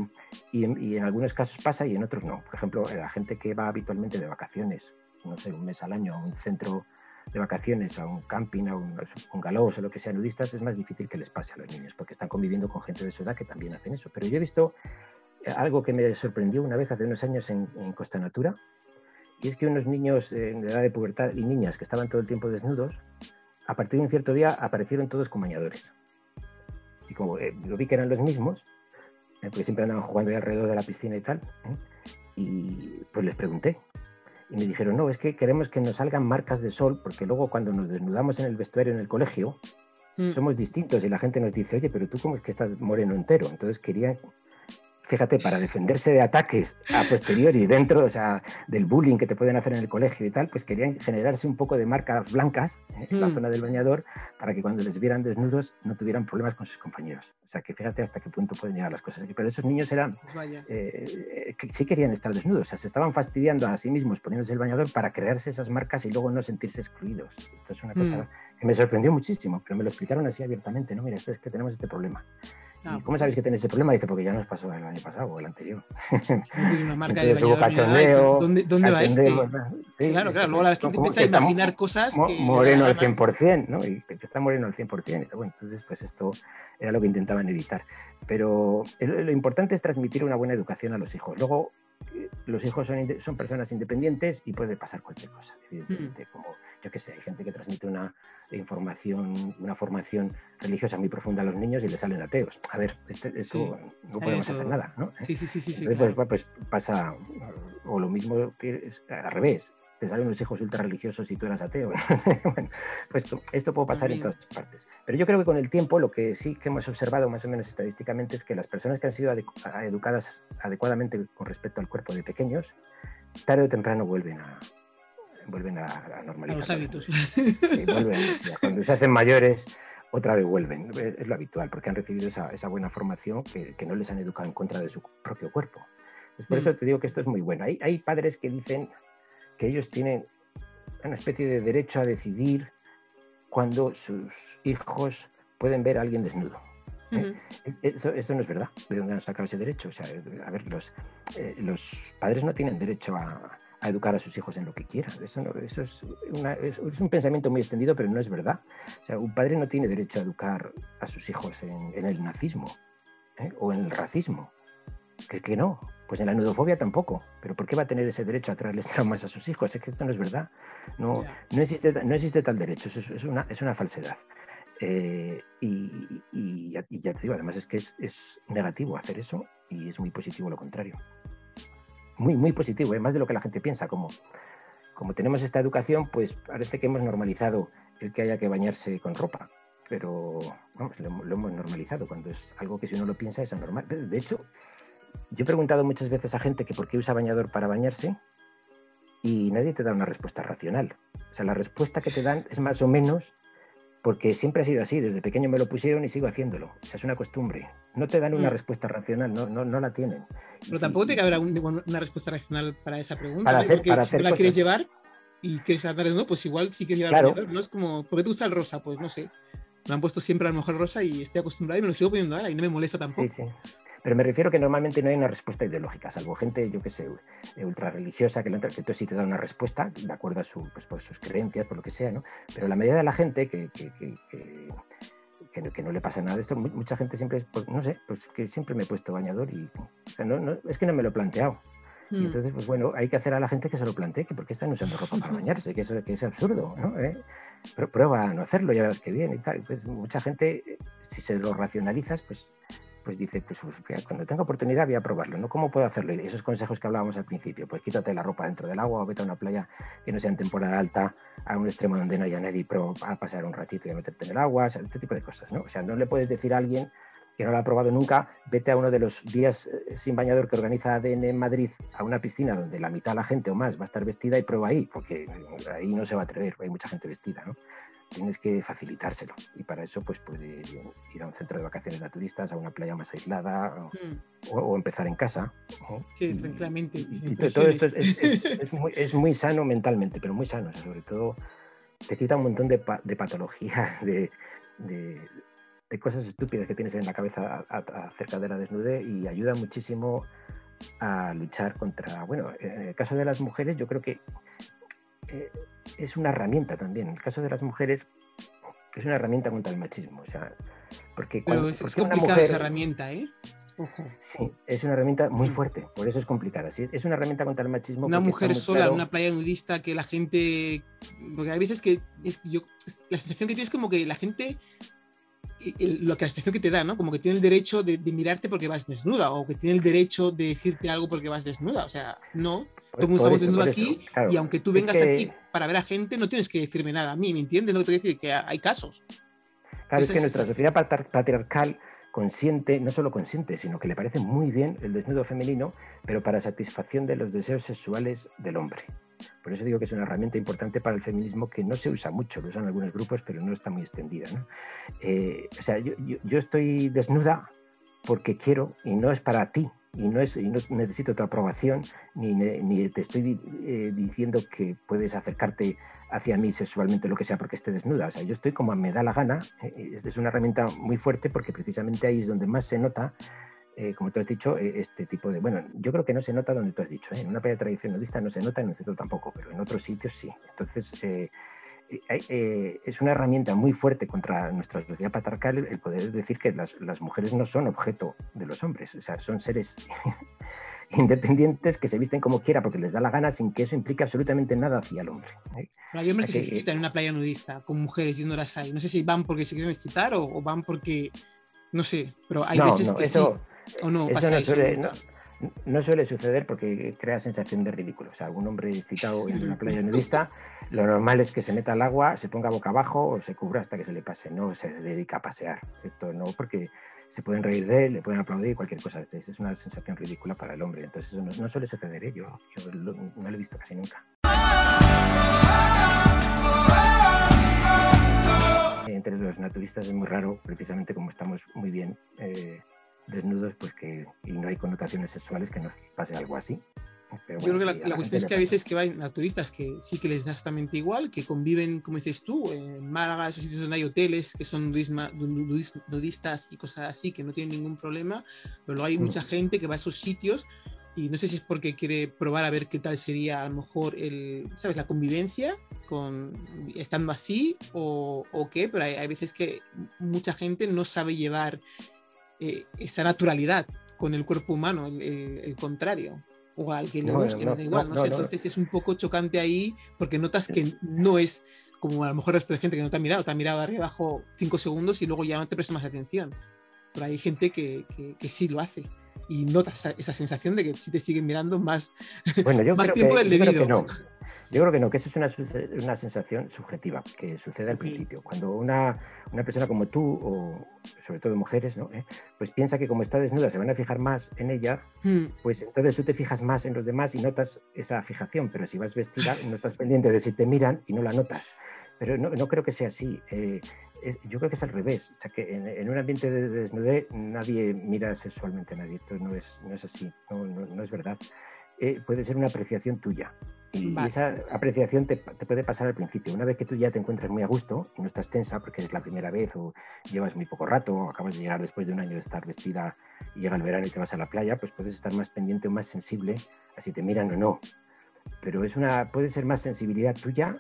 [SPEAKER 2] y, en, algunos casos pasa y en otros no. Por ejemplo, la gente que va habitualmente de vacaciones, no sé, un mes al año a un centro de vacaciones a un camping, a un, un o lo que sea nudistas, es más difícil que les pase a los niños, porque están conviviendo con gente de su edad que también hacen eso. Pero yo he visto eh, algo que me sorprendió una vez hace unos años en, Costa Natura, y es que unos niños eh, de edad de pubertad y niñas que estaban todo el tiempo desnudos, a partir de un cierto día aparecieron todos con bañadores. Y como eh, lo vi que eran los mismos, porque siempre andaban jugando ahí alrededor de la piscina y tal, y pues les pregunté, y me dijeron, no, es que queremos que nos salgan marcas de sol, porque luego cuando nos desnudamos en el vestuario en el colegio, mm. somos distintos y la gente nos dice, oye, pero tú cómo es que estás moreno entero. Entonces querían fíjate, para defenderse de ataques a posteriori dentro o sea, del bullying que te pueden hacer en el colegio y tal, pues querían generarse un poco de marcas blancas ¿eh? en la mm. zona del bañador para que cuando les vieran desnudos no tuvieran problemas con sus compañeros. O sea, que fíjate hasta qué punto pueden llegar las cosas. Pero esos niños eran, pues eh, que sí querían estar desnudos, o sea, se estaban fastidiando a sí mismos poniéndose el bañador para crearse esas marcas y luego no sentirse excluidos. Esto es una cosa mm. que me sorprendió muchísimo, pero me lo explicaron así abiertamente, ¿no? Mira, esto es que tenemos este problema. Ah, ¿Cómo sabéis que tenéis ese problema? Dice, porque ya nos pasó el año pasado o el anterior.
[SPEAKER 1] Tiene una marca de bañador. ¿Dónde, dónde va este? claro, claro. Luego la gente empieza a imaginar cosas
[SPEAKER 2] que... Moreno al 100%, ¿no? Y que está moreno al 100%. Bueno, entonces, pues esto era lo que intentaban evitar. Pero lo importante es transmitir una buena educación a los hijos. Luego, eh, los hijos son, son personas independientes y puede pasar cualquier cosa, evidentemente. Mm. Como, yo qué sé, hay gente que transmite una información, una formación religiosa muy profunda a los niños y le salen ateos. A ver, este, esto no podemos hacer nada, ¿no?
[SPEAKER 1] Sí, sí, sí, sí.
[SPEAKER 2] Entonces, pues, pues, pasa, o lo mismo que al revés, te salen unos hijos ultra religiosos y tú eras ateo. bueno, pues esto puede pasar en todas partes. Pero yo creo que con el tiempo lo que sí que hemos observado más o menos estadísticamente es que las personas que han sido educadas adecuadamente con respecto al cuerpo de pequeños, tarde o temprano vuelven a, vuelven a, normalizar.
[SPEAKER 1] los hábitos.
[SPEAKER 2] cuando se hacen mayores, otra vez vuelven. Es lo habitual, porque han recibido esa, buena formación que, no les han educado en contra de su propio cuerpo. por eso mm. te digo que esto es muy bueno. Hay, hay padres que dicen que ellos tienen una especie de derecho a decidir cuando sus hijos pueden ver a alguien desnudo. ¿eh? eso, no es verdad. ¿De dónde han sacado ese derecho? O sea, a ver, los, eh, los padres no tienen derecho a, a educar a sus hijos en lo que quieran. Eso, eso es, un pensamiento muy extendido, pero no es verdad. O sea, un padre no tiene derecho a educar a sus hijos en, el nazismo ¿eh? o en el racismo. Que, que no, pues en la nudofobia tampoco. Pero ¿por qué va a tener ese derecho a traerles traumas a sus hijos? Es que esto no es verdad. No, no, existe, no existe tal derecho, eso es, una, es una falsedad. Eh, y, ya te digo, además es que es, es negativo hacer eso y es muy positivo lo contrario muy, muy positivo, ¿eh? más de lo que la gente piensa. Como, como tenemos esta educación, pues parece que hemos normalizado el que haya que bañarse con ropa, pero vamos, lo, hemos normalizado cuando es algo que si uno lo piensa es anormal. De hecho, yo he preguntado muchas veces a gente que por qué usa bañador para bañarse y nadie te da una respuesta racional. O sea, la respuesta que te dan es más o menos porque siempre ha sido así, desde pequeño me lo pusieron y sigo haciéndolo. O sea, es una costumbre. No te dan una mm. respuesta racional, no, no, no, la tienen.
[SPEAKER 1] Pero tampoco tiene que haber una respuesta racional para esa pregunta. Para hacer, porque si la quieres llevar y quieres dar no, pues igual sí quieres llevar claro. no es como, ¿por qué te gusta el rosa? Pues no sé. Me han puesto siempre a lo mejor rosa y estoy acostumbrado y me lo sigo poniendo ahora y no me molesta tampoco. Sí, sí.
[SPEAKER 2] Pero me refiero que normalmente no hay una respuesta ideológica, salvo gente, yo que sé, ultra religiosa, que, que entonces sí te da una respuesta de acuerdo a su, pues, por sus creencias, por lo que sea, ¿no? Pero la mayoría de la gente que, que, que, que, no le pasa nada de esto, mucha gente siempre, pues, no sé, pues que siempre me he puesto bañador y no, no, es que no me lo he planteado. Y hmm. entonces, pues bueno, hay que hacer a la gente que se lo plantee, que porque están usando ropa para bañarse, que eso que es absurdo, ¿no? ¿Eh? Pero prueba a no hacerlo, ya verás que bien y tal. Pues mucha gente, si se lo racionalizas, pues pues dice, pues, cuando tenga oportunidad voy a probarlo, ¿no? ¿Cómo puedo hacerlo? Y esos consejos que hablábamos al principio, pues quítate la ropa dentro del agua o vete a una playa que no sea en temporada alta, a un extremo donde no haya nadie, pero a pasar un ratito y a meterte en el agua, este tipo de cosas, ¿no? O sea, no le puedes decir a alguien que no lo ha probado nunca, vete a uno de los días eh, sin bañador que organiza ADN en Madrid, a una piscina donde la mitad de la gente o más va a estar vestida y prueba ahí, porque ahí no se va a atrever, hay mucha gente vestida, ¿no? Tienes que facilitárselo. Y para eso, pues puede ir a un centro de vacaciones naturistas, a una playa más aislada o, mm. empezar en casa.
[SPEAKER 1] Sí, tranquilamente.
[SPEAKER 2] todo esto es, muy, sano mentalmente, pero muy sano. sobre todo, te quita un montón de, de patologías, de, cosas estúpidas que tienes en la cabeza acerca de la desnudez y ayuda muchísimo a luchar contra, bueno, en el caso de las mujeres yo creo que eh, es una herramienta también. En el caso de las mujeres, es una herramienta contra el machismo. O sea, porque
[SPEAKER 1] Pero es, complicada esa herramienta, ¿eh?
[SPEAKER 2] Sí, es una herramienta muy mm. fuerte, por eso es complicada. ¿sí? Es una herramienta contra el machismo.
[SPEAKER 1] Una mujer sola en una playa nudista que la gente. Porque hay veces que yo, la sensación que tienes es como que la gente lo que la sensación que te da, ¿no? Como que tiene el derecho de, mirarte porque vas desnuda o que tiene el derecho de decirte algo porque vas desnuda. O sea, no. Todo el mundo estamos desnudo aquí y aunque tú vengas aquí para ver a gente, no tienes que decirme nada a mí, ¿me entiendes lo que te quiero decir? Que hay casos.
[SPEAKER 2] Claro, es que nuestra sociedad patriarcal consciente, no solo consciente, sino que le parece muy bien el desnudo femenino, pero para satisfacción de los deseos sexuales del hombre. Por eso digo que es una herramienta importante para el feminismo que no se usa mucho, lo usan algunos grupos, pero no está muy extendida. Eh, o sea, yo, estoy desnuda porque quiero y no es para ti, y no, es, y no necesito tu aprobación, ni, ni te estoy eh, diciendo que puedes acercarte hacia mí sexualmente, lo que sea, porque esté desnuda. O sea, yo estoy como me da la gana. Eh, es una herramienta muy fuerte porque precisamente ahí es donde más se nota, eh, como tú has dicho, eh, este tipo de... Bueno, yo creo que no se nota donde tú has dicho. En una playa tradicionalista no se nota, en el centro tampoco, pero en otros sitios sí. Entonces, es una herramienta muy fuerte contra nuestra sociedad patriarcal el poder decir que las, las mujeres no son objeto de los hombres, o sea, son seres independientes que se visten como quiera porque les da la gana sin que eso implique absolutamente nada hacia el hombre.
[SPEAKER 1] ¿eh? hay hombres que, se excitan en una playa nudista con mujeres y no las hay. No sé si van porque se quieren excitar o, van porque, no sé, pero hay veces que eso, sí. O no, pasa
[SPEAKER 2] no, suele, no, suele suceder porque crea sensación de ridículo. O sea, algún hombre excitado en una playa nudista, lo normal es que se meta al agua, se ponga boca abajo o se cubra hasta que se le pase. No se dedica a pasear. Esto no, porque se pueden reír de él, le pueden aplaudir, cualquier cosa. Es una sensación ridícula para el hombre. Entonces eso no, suele suceder, ¿eh? yo, no lo he visto casi nunca. Entre los naturistas es muy raro, precisamente como estamos muy bien eh, desnudos, pues que y no hay connotaciones sexuales que nos pase algo así.
[SPEAKER 1] Yo creo que la, cuestión es que a veces que van a turistas que sí que les da exactamente igual, que conviven, como dices tú, en Málaga, esos sitios donde hay hoteles que son nudistas y cosas así, que no tienen ningún problema, pero luego hay mucha mm. gente que va a esos sitios y no sé si es porque quiere probar a ver qué tal sería a lo mejor el, ¿sabes? la convivencia con estando así o, o qué, pero hay, veces que mucha gente no sabe llevar eh, esa naturalidad con el cuerpo humano, el, contrario. O a alguien le guste, no, da igual. No, Entonces es un poco chocante ahí porque notas que no es como a lo mejor esto de gente que no te ha mirado, te ha mirado arriba abajo cinco segundos y luego ya no te presta más atención. Pero hay gente que, que, que sí lo hace y notas esa, sensación de que si te siguen mirando más,
[SPEAKER 2] bueno, yo más tiempo del debido. Yo creo que no. Yo creo que no, que eso es una, una sensación subjetiva que sucede al principio. Cuando una, una, persona como tú, o sobre todo mujeres, ¿no? ¿Eh? pues piensa que como está desnuda se van a fijar más en ella, hmm. pues entonces tú te fijas más en los demás y notas esa fijación, pero si vas vestida no estás pendiente de si te miran y no la notas. Pero no, no creo que sea así. Eh, yo creo que es al revés. O sea, que en, un ambiente de desnudez nadie mira sexualmente a nadie. Esto no es, no es así, no, no, es verdad. Eh, puede ser una apreciación tuya. Y esa apreciación te, te, puede pasar al principio. Una vez que tú ya te encuentras muy a gusto y no estás tensa porque es la primera vez o llevas muy poco rato o acabas de llegar después de un año de estar vestida y llega el verano y te vas a la playa, pues puedes estar más pendiente o más sensible a si te miran o no. Pero es una, puede ser más sensibilidad tuya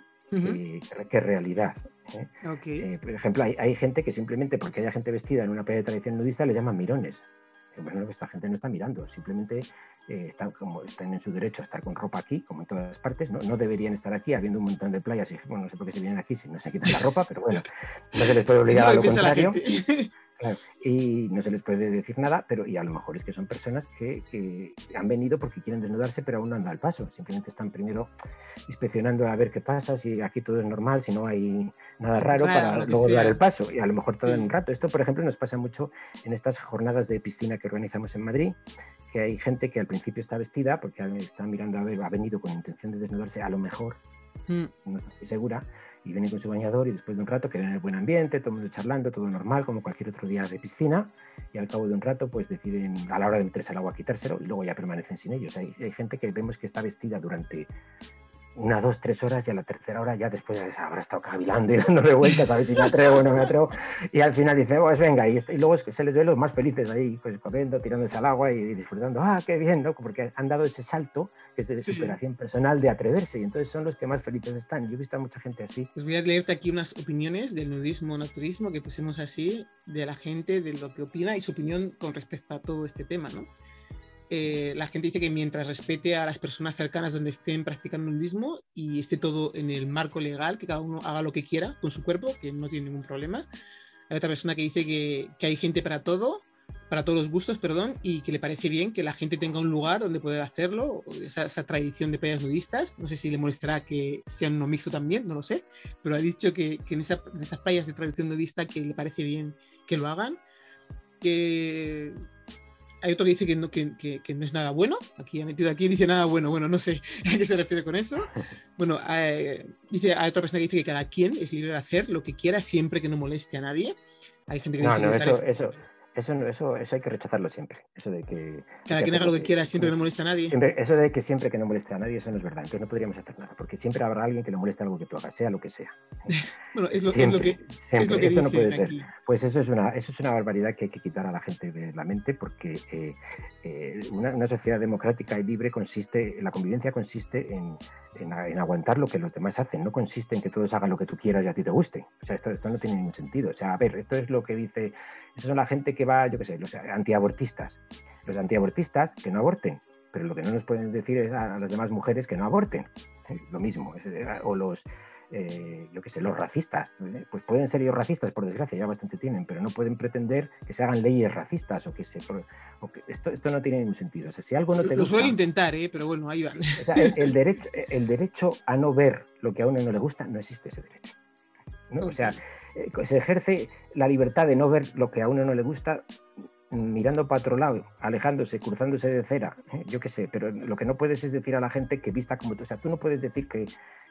[SPEAKER 2] que, realidad. ¿eh? Eh, por ejemplo, hay, gente que simplemente porque haya gente vestida en una playa de tradición nudista les llaman mirones. Bueno, esta gente no está mirando, simplemente eh, están, como, están en su derecho a estar con ropa aquí, como en todas partes. ¿no? no deberían estar aquí, habiendo un montón de playas. Y bueno, no sé por qué se vienen aquí si no se quitan la ropa, pero bueno, no se les puede obligar a lo contrario. Y no se les puede decir nada, pero y a lo mejor es que son personas que, han venido porque quieren desnudarse, pero aún no han dado el paso. Simplemente están primero inspeccionando a ver qué pasa, si aquí todo es normal, si no hay nada raro para luego dar el paso. Y a lo mejor todo en un rato. Esto, por ejemplo, nos pasa mucho en estas jornadas de piscina que organizamos en Madrid, que hay gente que al principio está vestida porque está mirando a ver, ha venido con intención de desnudarse, a lo mejor, hmm. no estoy segura, y viene con su bañador y después de un rato que en el buen ambiente, todo el mundo charlando, todo normal, como cualquier otro día de piscina, y al cabo de un rato pues deciden a la hora de meterse al agua quitárselo y luego ya permanecen sin ellos. Hay gente que vemos que está vestida durante una, dos, tres horas y a la tercera hora ya después habrá estado cavilando y dándole vueltas a ver si me atrevo o no me atrevo. Y al final dice, pues venga, y, y luego se les ve los más felices ahí, pues corriendo, tirándose al agua y disfrutando, ah, qué bien, ¿no? Porque han dado ese salto que es de superación personal, de atreverse, y entonces son los que más felices están. Yo he visto a mucha gente así.
[SPEAKER 1] Pues voy a leerte aquí unas opiniones del nudismo, naturismo, que pusimos así, de la gente, de lo que opina y su opinión con respecto a todo este tema, ¿no? Eh, la gente dice que mientras respete a las personas cercanas donde estén practicando nudismo y esté todo en el marco legal, que cada uno haga lo que quiera con su cuerpo, que no tiene ningún problema. Hay otra persona que dice que, que hay gente para todo, para todos los gustos, perdón, y que le parece bien que la gente tenga un lugar donde poder hacerlo, esa, esa tradición de playas nudistas. No sé si le molestará que sean uno mixto también, no lo sé, pero ha dicho que, que en, en, esas playas de tradición nudista que le parece bien que lo hagan. Que hay otro que dice que no, que, que, no es nada bueno. Aquí ha metido aquí dice nada bueno. Bueno, no sé a qué se refiere con eso. Bueno, eh, dice, hay otra persona que dice que cada quien es libre de hacer lo que quiera siempre que no moleste a nadie. Hay gente que
[SPEAKER 2] no,
[SPEAKER 1] dice
[SPEAKER 2] no, eso, eso, eso, eso, eso hay que rechazarlo siempre. Eso de que.
[SPEAKER 1] Cada quien haga lo que quiera, siempre que no moleste a nadie.
[SPEAKER 2] eso de que siempre que no moleste a nadie, eso no es verdad. Entonces no podríamos hacer nada, porque siempre habrá alguien que le moleste algo que tú hagas, sea lo que sea.
[SPEAKER 1] bueno, es lo, es lo que. Siempre. eso no puede ser.
[SPEAKER 2] Pues eso es, una, eso es una barbaridad que hay que quitar a la gente de la mente, porque eh, eh, una, una, sociedad democrática y libre consiste, la convivencia consiste en, en, aguantar lo que los demás hacen, no consiste en que todos hagan lo que tú quieras y a ti te guste. O sea, esto, esto no tiene ningún sentido. O sea, a ver, esto es lo que dice, eso son la gente que va, yo qué sé, los antiabortistas. Los antiabortistas que no aborten, pero lo que no nos pueden decir es a, las demás mujeres que no aborten. lo mismo. o los, eh, yo qué sé, los racistas. ¿eh? Pues pueden ser ellos racistas, por desgracia, ya bastante tienen, pero no pueden pretender que se hagan leyes racistas o que se. esto, esto no tiene ningún sentido. O sea, si algo no te
[SPEAKER 1] Lo suele intentar, ¿eh? pero bueno, ahí van.
[SPEAKER 2] el, derecho, el derecho a no ver lo que a uno no le gusta, no existe ese derecho. O sea, eh, se ejerce la libertad de no ver lo que a uno no le gusta mirando para otro lado, alejándose, cruzándose de cera, yo qué sé, pero lo que no puedes es decir a la gente que vista como tú, o sea, tú no puedes decir que,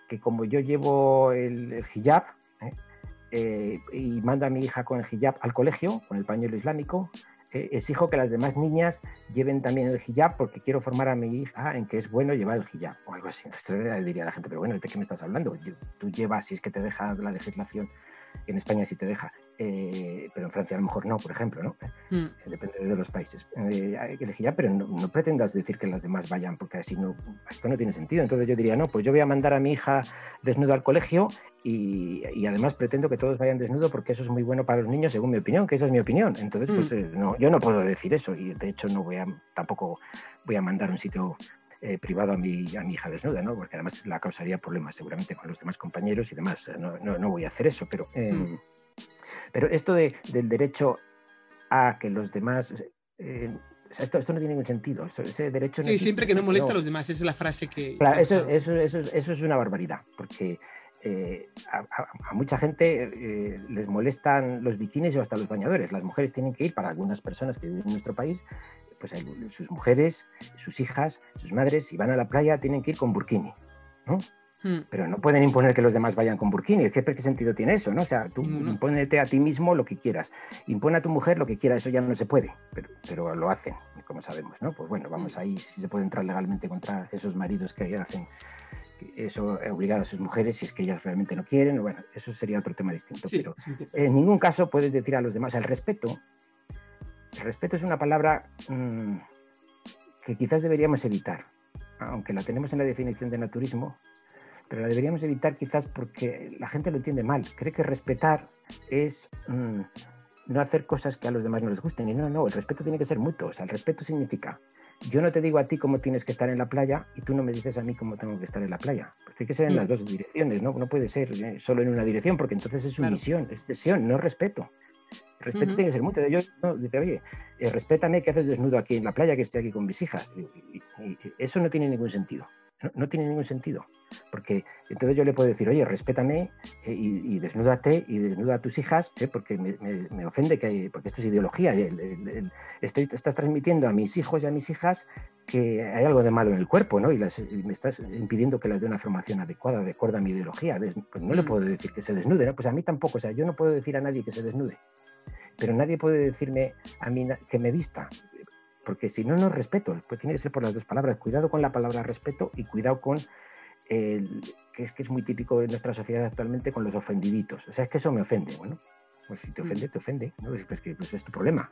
[SPEAKER 2] que como yo llevo el, hijab ¿eh? Eh, y mando a mi hija con el hijab al colegio, con el pañuelo islámico, eh, exijo que las demás niñas lleven también el hijab porque quiero formar a mi hija en que es bueno llevar el hijab o algo así. Entonces diría la gente, pero bueno, ¿de qué me estás hablando? Tú llevas, si es que te deja la legislación en España sí te deja, eh, pero en Francia a lo mejor no, por ejemplo, ¿no? Hmm. Depende de los países. Eh, hay que elegir ya, pero no, pretendas decir que las demás vayan, porque así no, esto no tiene sentido. Entonces yo diría, no, pues yo voy a mandar a mi hija desnuda al colegio y, además pretendo que todos vayan desnudos porque eso es muy bueno para los niños, según mi opinión, que esa es mi opinión. Entonces, pues hmm. no, yo no puedo decir eso y de hecho no voy a, tampoco voy a mandar a un sitio eh, privado a mi, a mi hija desnuda, ¿no? porque además la causaría problemas seguramente con los demás compañeros y demás. No, no, voy a hacer eso, pero, em, mm. pero esto de, del derecho a que los demás... Eh, esto, esto, no tiene ningún sentido. ese derecho
[SPEAKER 1] sí, siempre que no molesta a los demás, esa es la frase que...
[SPEAKER 2] Claro, eso, eso, eso, eso, es una barbaridad, porque eh, a, mucha gente les molestan los bikinis o hasta los bañadores. Las mujeres tienen que ir, para algunas personas que viven en nuestro país, pues sus mujeres, sus hijas, sus madres, si van a la playa, tienen que ir con burkini, ¿no? Hmm. Pero no pueden imponer que los demás vayan con burkini. ¿Qué, ¿Qué, sentido tiene eso? ¿no? O sea, tú impónete a ti mismo lo que quieras. Impone a tu mujer lo que quiera. Eso ya no se puede, pero, pero lo hacen, como sabemos. ¿no? Pues bueno, vamos hmm. ahí, si se puede entrar legalmente contra esos maridos que hacen eso, obligar a sus mujeres si es que ellas realmente no quieren. Bueno, eso sería otro tema distinto. pero en ningún caso puedes decir a los demás el respeto respeto es una palabra mm, que quizás deberíamos evitar, aunque la tenemos en la definición de naturismo, pero la deberíamos evitar quizás porque la gente lo entiende mal. Cree que respetar es mm, no hacer cosas que a los demás no les gusten. Y no, no, el respeto tiene que ser mutuo. O sea, el respeto significa, yo no te digo a ti cómo tienes que estar en la playa y tú no me dices a mí cómo tengo que estar en la playa. Pues tiene que ser en las dos direcciones, ¿no? No puede ser eh, solo en una dirección porque entonces es sumisión, es cesión, no respeto. Respeto tiene que ser mutuo. Yo no, dice, oye, eh, respétame que haces desnudo aquí en la playa, que estoy aquí con mis hijas. Y, eso no tiene ningún sentido. No, tiene ningún sentido. Porque entonces yo le puedo decir, oye, respétame eh, y, desnúdate y desnuda a tus hijas, eh, porque me, ofende que hay, porque esto es ideología. estás transmitiendo a mis hijos y a mis hijas que hay algo de malo en el cuerpo, ¿no? Y, me estás impidiendo que las dé una formación adecuada, de acuerdo a mi ideología. Pues no le mm. puedo decir que se desnude, ¿no? Pues a mí tampoco. O sea, yo no puedo decir a nadie que se desnude pero nadie puede decirme a mí que me vista, porque si no, no respeto. Pues tiene que ser por las dos palabras. Cuidado con la palabra respeto y cuidado con el que es que es muy típico en nuestra sociedad actualmente con los ofendiditos. O sea, es que eso me ofende. Bueno, pues si te mm. ofende, te ofende. ¿no? Pues, que, pues es tu problema.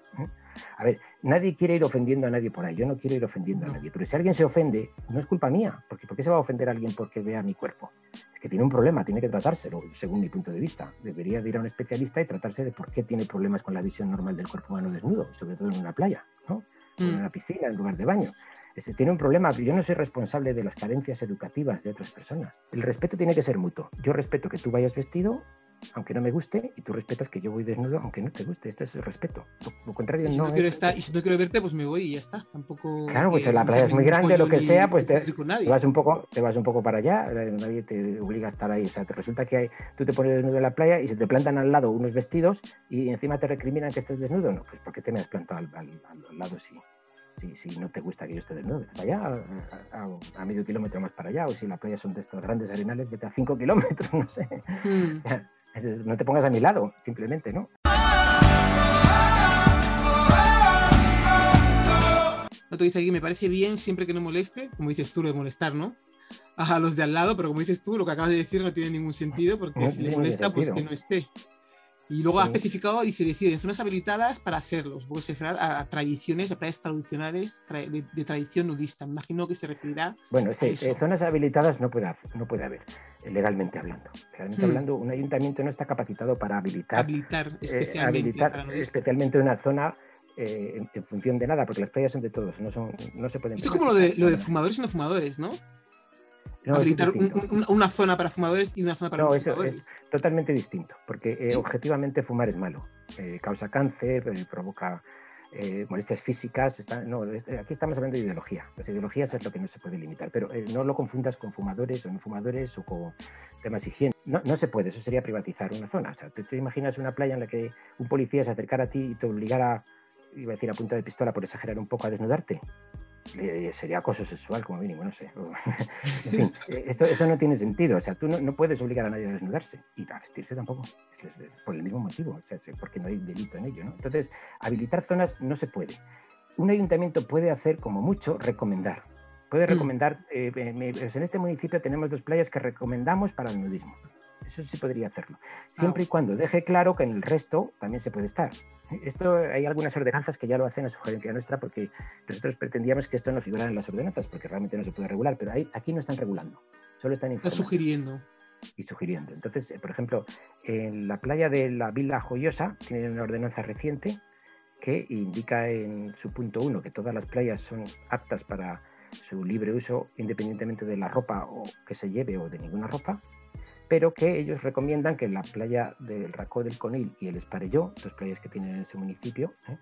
[SPEAKER 2] A ver, nadie quiere ir ofendiendo a nadie por ahí. Yo no quiero ir ofendiendo a nadie. Pero si alguien se ofende, no es culpa mía. Porque ¿por qué se va a ofender a alguien porque vea mi cuerpo? Es que tiene un problema, tiene que tratárselo, según mi punto de vista. Debería de ir a un especialista y tratarse de por qué tiene problemas con la visión normal del cuerpo humano desnudo, sobre todo en una playa, ¿no? en mm. una piscina, en lugar de baño. Ese tiene un problema. Yo no soy responsable de las carencias educativas de otras personas. El respeto tiene que ser mutuo. Yo respeto que tú vayas vestido aunque no me guste, y tú respetas que yo voy desnudo, aunque no te guste. Esto es el respeto. Lo, contrario,
[SPEAKER 1] y si
[SPEAKER 2] no.
[SPEAKER 1] quiero estar, y si no quiero verte, pues me voy y ya está. Tampoco.
[SPEAKER 2] Claro, pues la playa es muy grande, lo que sea, pues te, vas un poco, te vas un poco para allá. Nadie te obliga a estar ahí. O sea, te resulta que hay, tú te pones desnudo en la playa y se te plantan al lado unos vestidos y encima te recriminan que estés desnudo. No, pues ¿por qué te me has plantado al, lado si, si, no te gusta que yo esté desnudo? Vete para allá, a, medio kilómetro más para allá. O si la playa son de estos grandes arenales, vete a cinco kilómetros, no sé. Hmm. No te pongas a mi lado, simplemente, ¿no?
[SPEAKER 1] Otro dice aquí, me parece bien siempre que no moleste, como dices tú, lo de molestar, ¿no? A los de al lado, pero como dices tú, lo que acabas de decir no tiene ningún sentido, porque si le molesta, pues que no esté. Y luego ha especificado, dice, decir, zonas habilitadas para hacerlos, porque se refiere a, tradiciones, a playas tradicionales de, tradición nudista. Me imagino que se referirá
[SPEAKER 2] Bueno, sí, eh, zonas habilitadas no puede, no puede haber, eh, legalmente hablando. Legalmente hmm. hablando, un ayuntamiento no está capacitado para habilitar,
[SPEAKER 1] habilitar eh, especialmente,
[SPEAKER 2] especialmente una zona en, función de nada, porque las playas son de todos, no, son, no se pueden...
[SPEAKER 1] Esto es como lo de, lo de fumadores y no fumadores, ¿no? Habilitar una zona para fumadores y una zona para no, eso
[SPEAKER 2] es totalmente distinto, porque eh, objetivamente fumar es malo. Eh, causa cáncer, eh, provoca molestias físicas. no, aquí estamos hablando de ideología. Las ideologías es lo que no se puede limitar, pero no lo confundas con fumadores o no fumadores o con temas higiene. No, no se puede, eso sería privatizar una zona. O sea, ¿te, imaginas una playa en la que un policía se acercara a ti y te obligara, iba a decir a punta de pistola por exagerar un poco, a desnudarte? Eh, sería acoso sexual como mínimo, no sé. en fin, eh, esto, esto, no tiene sentido. O sea, tú no, puedes obligar a nadie a desnudarse y a vestirse tampoco, por el mismo motivo, o sea, porque no hay delito en ello. ¿no? Entonces, habilitar zonas no se puede. Un ayuntamiento puede hacer como mucho recomendar. Puede mm. recomendar, eh, en este municipio tenemos dos playas que recomendamos para el nudismo. Eso sí podría hacerlo. Siempre y cuando deje claro que en el resto también se puede estar. Esto hay algunas ordenanzas que ya lo hacen a sugerencia nuestra porque nosotros pretendíamos que esto no figurara en las ordenanzas porque realmente no se puede regular, pero ahí, aquí no están regulando, solo están
[SPEAKER 1] informando. Está sugiriendo.
[SPEAKER 2] Y sugiriendo. Entonces, eh, por ejemplo, en la playa de la Villa Joyosa tienen una ordenanza reciente que indica en su punto uno que todas las playas son aptas para su libre uso independientemente de la ropa o que se lleve o de ninguna ropa pero que ellos recomiendan que la playa del Racó del Conil y el Esparelló, dos playas que tienen en ese municipio, ¿eh?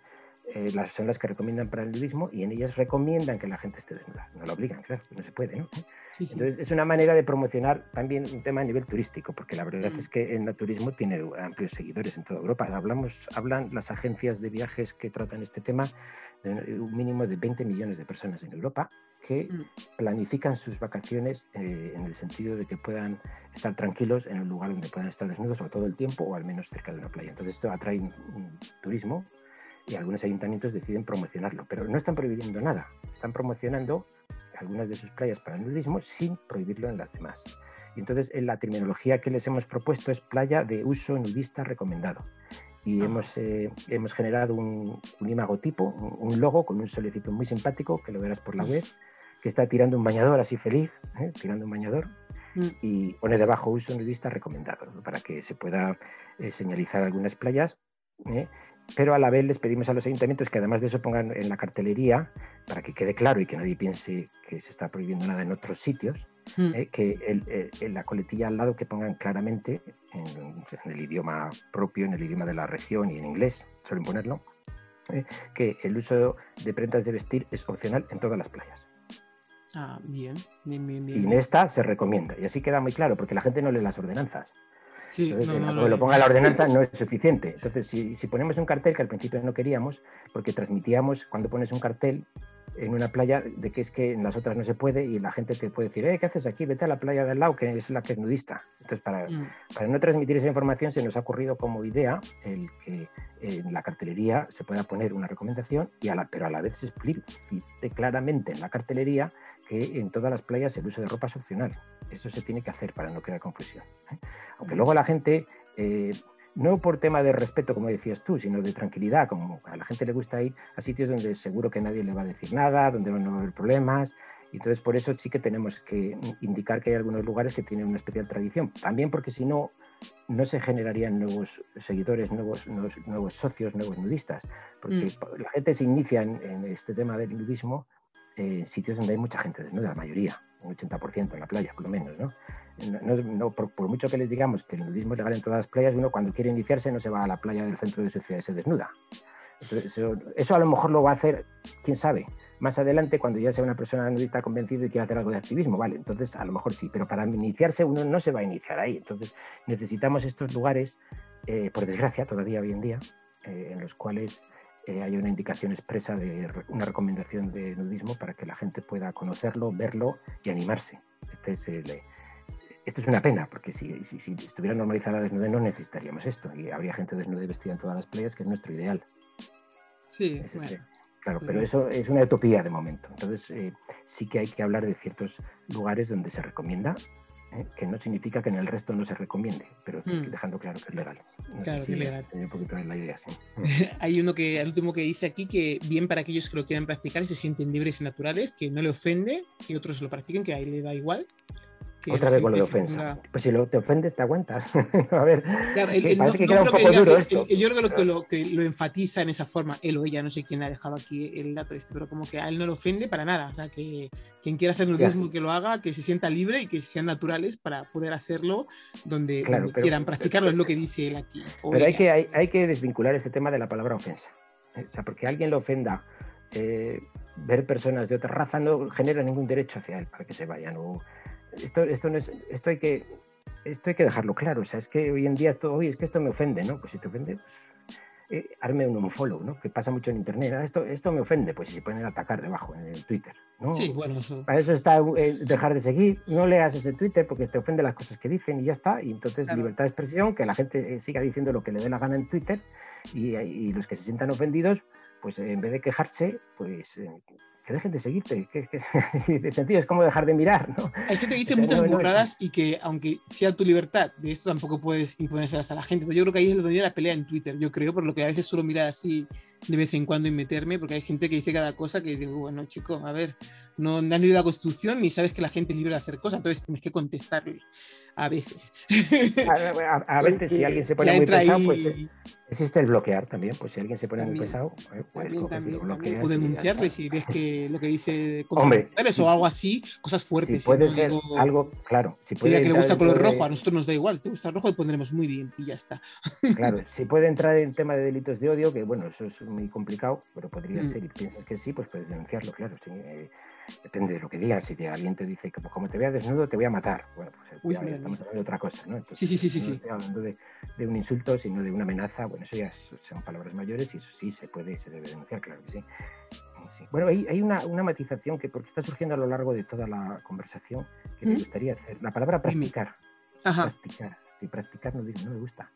[SPEAKER 2] Eh, las, son las que recomiendan para el nudismo y en ellas recomiendan que la gente esté desnuda. No lo obligan, claro, no se puede, ¿no? Entonces es una manera de promocionar también un tema a nivel turístico, porque la verdad mm. es que el naturismo tiene amplios seguidores en toda Europa. Hablamos, hablan las agencias de viajes que tratan este tema de un mínimo de 20 millones de personas en Europa que mm. planifican sus vacaciones eh, en el sentido de que puedan estar tranquilos en un lugar donde puedan estar desnudos o todo el tiempo o al menos cerca de una playa. Entonces esto atrae un turismo y algunos ayuntamientos deciden promocionarlo, pero no están prohibiendo nada, están promocionando algunas de sus playas para el nudismo sin prohibirlo en las demás. Y entonces en la terminología que les hemos propuesto es playa de uso nudista recomendado. Y hemos, eh, hemos generado un, un imagotipo, un, logo con un solecito muy simpático, que lo verás por la web, que está tirando un bañador así feliz, ¿eh? tirando un bañador, mm. y pone debajo uso nudista recomendado, para que se pueda eh, señalizar algunas playas pero a la vez les pedimos a los ayuntamientos que además de eso pongan en la cartelería, para que quede claro y que nadie piense que se está prohibiendo nada en otros sitios, eh, que eh, en la coletilla al lado que pongan claramente en, el idioma propio, en el idioma de la región y en inglés, suelen ponerlo, eh, que el uso de prendas de vestir es opcional en todas las playas.
[SPEAKER 1] Ah, bien, bien, bien,
[SPEAKER 2] bien. Y en esta se recomienda, y así queda muy claro, porque la gente no lee las ordenanzas. Sí, lo ponga la ordenanza no es suficiente. Entonces, si, ponemos un cartel que al principio no queríamos, porque transmitíamos cuando pones un cartel en una playa de que es que en las otras no se puede y la gente te puede decir, eh, ¿qué haces aquí? Vete a la playa del lado, que es la que es nudista. Entonces, para, mm. para no transmitir esa información, se nos ha ocurrido como idea el que en la cartelería se pueda poner una recomendación, y a la, pero a la vez se explique claramente en la cartelería que en todas las playas el uso de ropa es opcional. Eso se tiene que hacer para no crear confusión. ¿eh? Aunque luego la gente, eh, no por tema de respeto, como decías tú, sino de tranquilidad, como a la gente le gusta ir a sitios donde seguro que nadie le va a decir nada, donde no va a haber problemas. Y entonces por eso sí que tenemos que indicar que hay algunos lugares que tienen una especial tradición. También porque si no, no se generarían nuevos seguidores, nuevos, nuevos, socios, nuevos nudistas. Porque mm. la gente se inicia en, este tema del nudismo en sitios donde hay mucha gente desnuda, la mayoría, un 80% en la playa, por lo menos, ¿no? no, por, mucho que les digamos que el nudismo es legal en todas las playas, uno cuando quiere iniciarse no se va a la playa del centro de su ciudad y se desnuda. eso, a lo mejor lo va a hacer, quién sabe, más adelante cuando ya sea una persona nudista convencida y quiera hacer algo de activismo, vale, entonces a lo mejor sí, pero para iniciarse uno no se va a iniciar ahí. Entonces necesitamos estos lugares, eh, por desgracia, todavía hoy en día, eh, en los cuales eh, hay una indicación expresa de una recomendación de nudismo para que la gente pueda conocerlo, verlo y animarse. Este es el, esto es una pena, porque si, si, estuviera normalizada la desnudez no necesitaríamos esto y habría gente desnuda y vestida en todas las playas, que es nuestro ideal.
[SPEAKER 1] Sí,
[SPEAKER 2] claro, pero eso es una utopía de momento. Entonces eh, sí que hay que hablar de ciertos lugares donde se recomienda, ¿eh? que no significa que en el resto no se recomiende, pero hmm. dejando claro que es legal.
[SPEAKER 1] claro, que es legal.
[SPEAKER 2] Un poquito la idea,
[SPEAKER 1] hay uno que, el último que dice aquí, que bien para aquellos que lo quieran practicar y se sienten libres y naturales, que no le ofende que otros lo practiquen, que a él le da igual
[SPEAKER 2] otra vez con lo de ofensa. Pues si lo, te ofendes, te aguantas. a ver,
[SPEAKER 1] parece que queda un poco duro esto. yo creo que lo, que lo enfatiza en esa forma, él o ella, no sé quién ha dejado aquí el dato este, pero como que a él no le ofende para nada. O sea, que quien quiera hacer nudismo que lo haga, que se sienta libre y que sean naturales para poder hacerlo donde, quieran practicarlo, es lo que dice él aquí.
[SPEAKER 2] Pero hay que, hay, hay, que desvincular ese tema de la palabra ofensa. ¿eh? O sea, porque alguien lo ofenda. Eh, ver personas de otra raza no genera ningún derecho hacia él para que se vayan. O, esto, esto, no es, esto, hay que, esto hay que dejarlo claro. O sea, es que hoy en día, todo, oye, es que esto me ofende, ¿no? Pues si te ofende, pues, eh, arme un homofollow, ¿no? Que pasa mucho en internet. Ah, esto, esto me ofende, pues si se ponen a atacar debajo en el Twitter, ¿no?
[SPEAKER 1] Sí, bueno, eso.
[SPEAKER 2] Para eso está eh, dejar de seguir. No leas ese Twitter porque te ofende las cosas que dicen y ya está. Y entonces libertad de expresión, que la gente eh, siga diciendo lo que le dé la gana en Twitter y, y los que se sientan ofendidos, pues en vez de quejarse, pues que dejen de seguirte. Que, de sentido es como dejar de mirar, ¿no?
[SPEAKER 1] Hay gente que dice muchas burradas y que, aunque sea tu libertad, de esto tampoco puedes imponerse a la gente. yo creo que ahí es donde la pelea en Twitter, yo creo, por lo que a veces suelo mirar así de vez en cuando y meterme, porque hay gente que dice cada cosa que digo, bueno, chico, a ver, no, no has leído la Constitución ni sabes que la gente es libre de hacer cosas, entonces tienes que contestarle a veces.
[SPEAKER 2] A, veces, si alguien se pone muy pesado, pues eh, existe el bloquear también. Pues si alguien se pone muy pesado, eh, pues
[SPEAKER 1] o denunciarle si ves que lo que dice Hombre, o algo así, cosas fuertes.
[SPEAKER 2] Si puede ser algo, claro.
[SPEAKER 1] Si puede que le gusta color rojo, a nosotros nos da igual. te gusta el rojo, lo pondremos muy bien y ya está.
[SPEAKER 2] Claro, si puede entrar en tema de delitos de odio, que bueno, eso es muy complicado, pero podría mm. ser y piensas que sí, pues puedes denunciarlo, claro. Eh, depende de lo que digas. Si alguien te dice que pues, como te vea desnudo, te voy a matar. Bueno, pues estamos hablando de otra cosa, ¿no?
[SPEAKER 1] sí, sí, sí, sí.
[SPEAKER 2] No estoy hablando de, un insulto, sino de una amenaza. Bueno, eso ya son palabras mayores y eso sí se puede y se debe denunciar, claro que sí. Bueno, hay, hay una, una, matización que porque está surgiendo a lo largo de toda la conversación que me gustaría hacer. La palabra practicar. Ajá. Practicar. Y practicar no, no me gusta.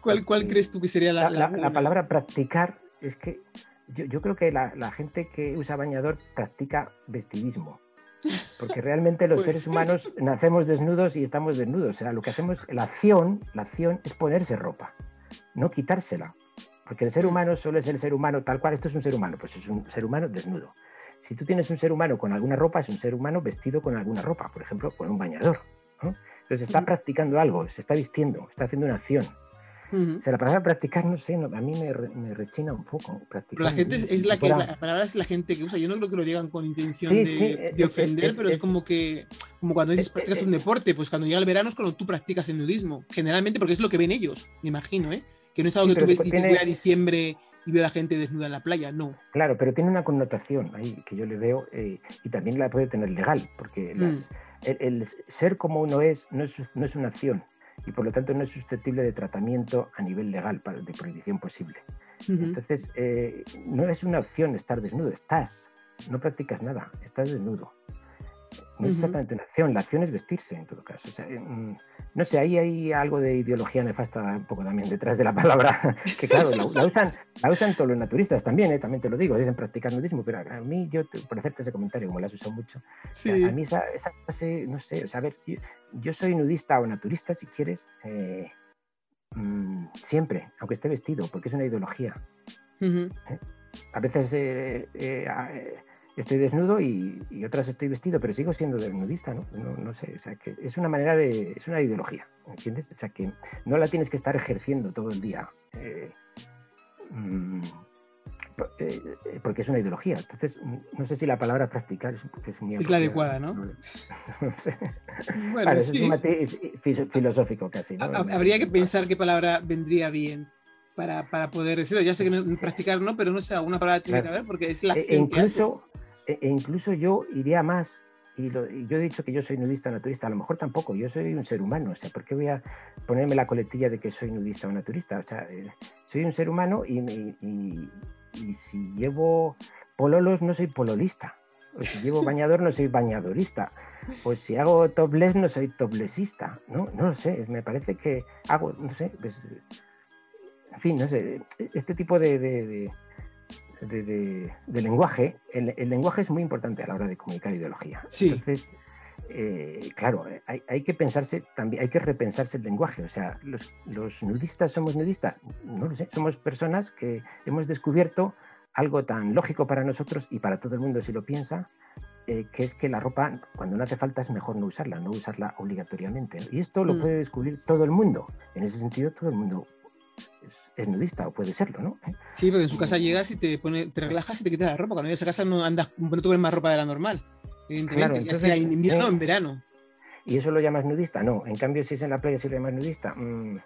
[SPEAKER 1] ¿Cuál, cuál crees tú que sería la,
[SPEAKER 2] la, la palabra practicar? Es que yo, creo que la, gente que usa bañador practica vestidismo. Porque realmente los pues seres humanos nacemos desnudos y estamos desnudos. O sea, lo que hacemos, la acción, la acción es ponerse ropa, no quitársela. Porque el ser humano solo es el ser humano tal cual. Esto es un ser humano, pues es un ser humano desnudo. Si tú tienes un ser humano con alguna ropa, es un ser humano vestido con alguna ropa, por ejemplo, con un bañador. Entonces está practicando algo, se está vistiendo, está haciendo una acción. O sea, la palabra practicar, no sé, a mí me, me, rechina un poco. Practicar,
[SPEAKER 1] la gente es, la que, la palabra es la gente que usa. Yo no creo que lo digan con intención de, de, ofender, pero es, como que, como cuando dices practicas un deporte, pues cuando llega el verano es cuando tú practicas el nudismo. Generalmente porque es lo que ven ellos, me imagino, ¿eh? Que no es algo que tú ves y dices, voy a diciembre y veo a la gente desnuda en la playa, no.
[SPEAKER 2] Claro, pero tiene una connotación ahí que yo le veo eh, y también la puede tener legal, porque mm. el, ser como uno es no, es no es una acción, y por lo tanto no es susceptible de tratamiento a nivel legal de prohibición posible. Entonces, eh, no es una opción estar desnudo, estás, no practicas nada, estás desnudo. No es exactamente una acción, la acción es vestirse en todo caso. Mm, no sé, ahí hay algo de ideología nefasta un poco también detrás de la palabra, que claro, la, usan, la usan todos los naturistas también, ¿eh? también te lo digo, dicen practicar nudismo, pero a mí, yo, por hacerte ese comentario, como la has usado mucho, a mí esa, esa no sé, o sea, a ver, yo, soy nudista o naturista, si quieres, eh, mm, siempre, aunque esté vestido, porque es una ideología. ¿eh? A veces estoy desnudo y, otras estoy vestido, pero sigo siendo desnudista, ¿no? No, sé, o sea, que es una manera de, es una ideología, ¿entiendes? O sea, que no la tienes que estar ejerciendo todo el día, eh, mm, eh, porque es una ideología. Entonces, no sé si la palabra practicar es,
[SPEAKER 1] es la adecuada, ¿no? no
[SPEAKER 2] sé. Bueno, es un matiz filosófico casi.
[SPEAKER 1] Habría que pensar qué palabra vendría bien para, para, poder decirlo. Ya sé que no, practicar no, pero no sé, alguna palabra tiene que haber porque es la
[SPEAKER 2] e, incluso, e, e, incluso yo iría más, y, yo he dicho que yo soy nudista o naturista, a lo mejor tampoco, yo soy un ser humano, o sea, ¿por qué voy a ponerme la coletilla de que soy nudista o naturista? O sea, eh, soy un ser humano y, y, si llevo pololos no soy pololista, o si llevo bañador no soy bañadorista, pues si hago topless no soy toplessista, ¿no? No lo sé, me parece que hago, no sé, pues, en fin, no sé, este tipo de de, lenguaje, el, lenguaje es muy importante a la hora de comunicar ideología. Entonces, eh, claro, hay, que pensarse también, hay que repensarse el lenguaje. O sea, los, nudistas somos nudistas, no lo sé, somos personas que hemos descubierto algo tan lógico para nosotros y para todo el mundo si lo piensa, eh, que es que la ropa, cuando no hace falta, es mejor no usarla, no usarla obligatoriamente. Y esto lo mm. puede descubrir todo el mundo. En ese sentido, todo el mundo es, nudista, o puede serlo, ¿no?
[SPEAKER 1] Sí, porque en su casa llegas y te, pone, te relajas y te quitas la ropa. Cuando llegas a casa no andas, no te pones más ropa de la normal. Evidentemente, ya sea en invierno o en verano.
[SPEAKER 2] ¿Y eso lo llamas nudista? No. En cambio, si es en la playa, si lo llamas nudista, mm,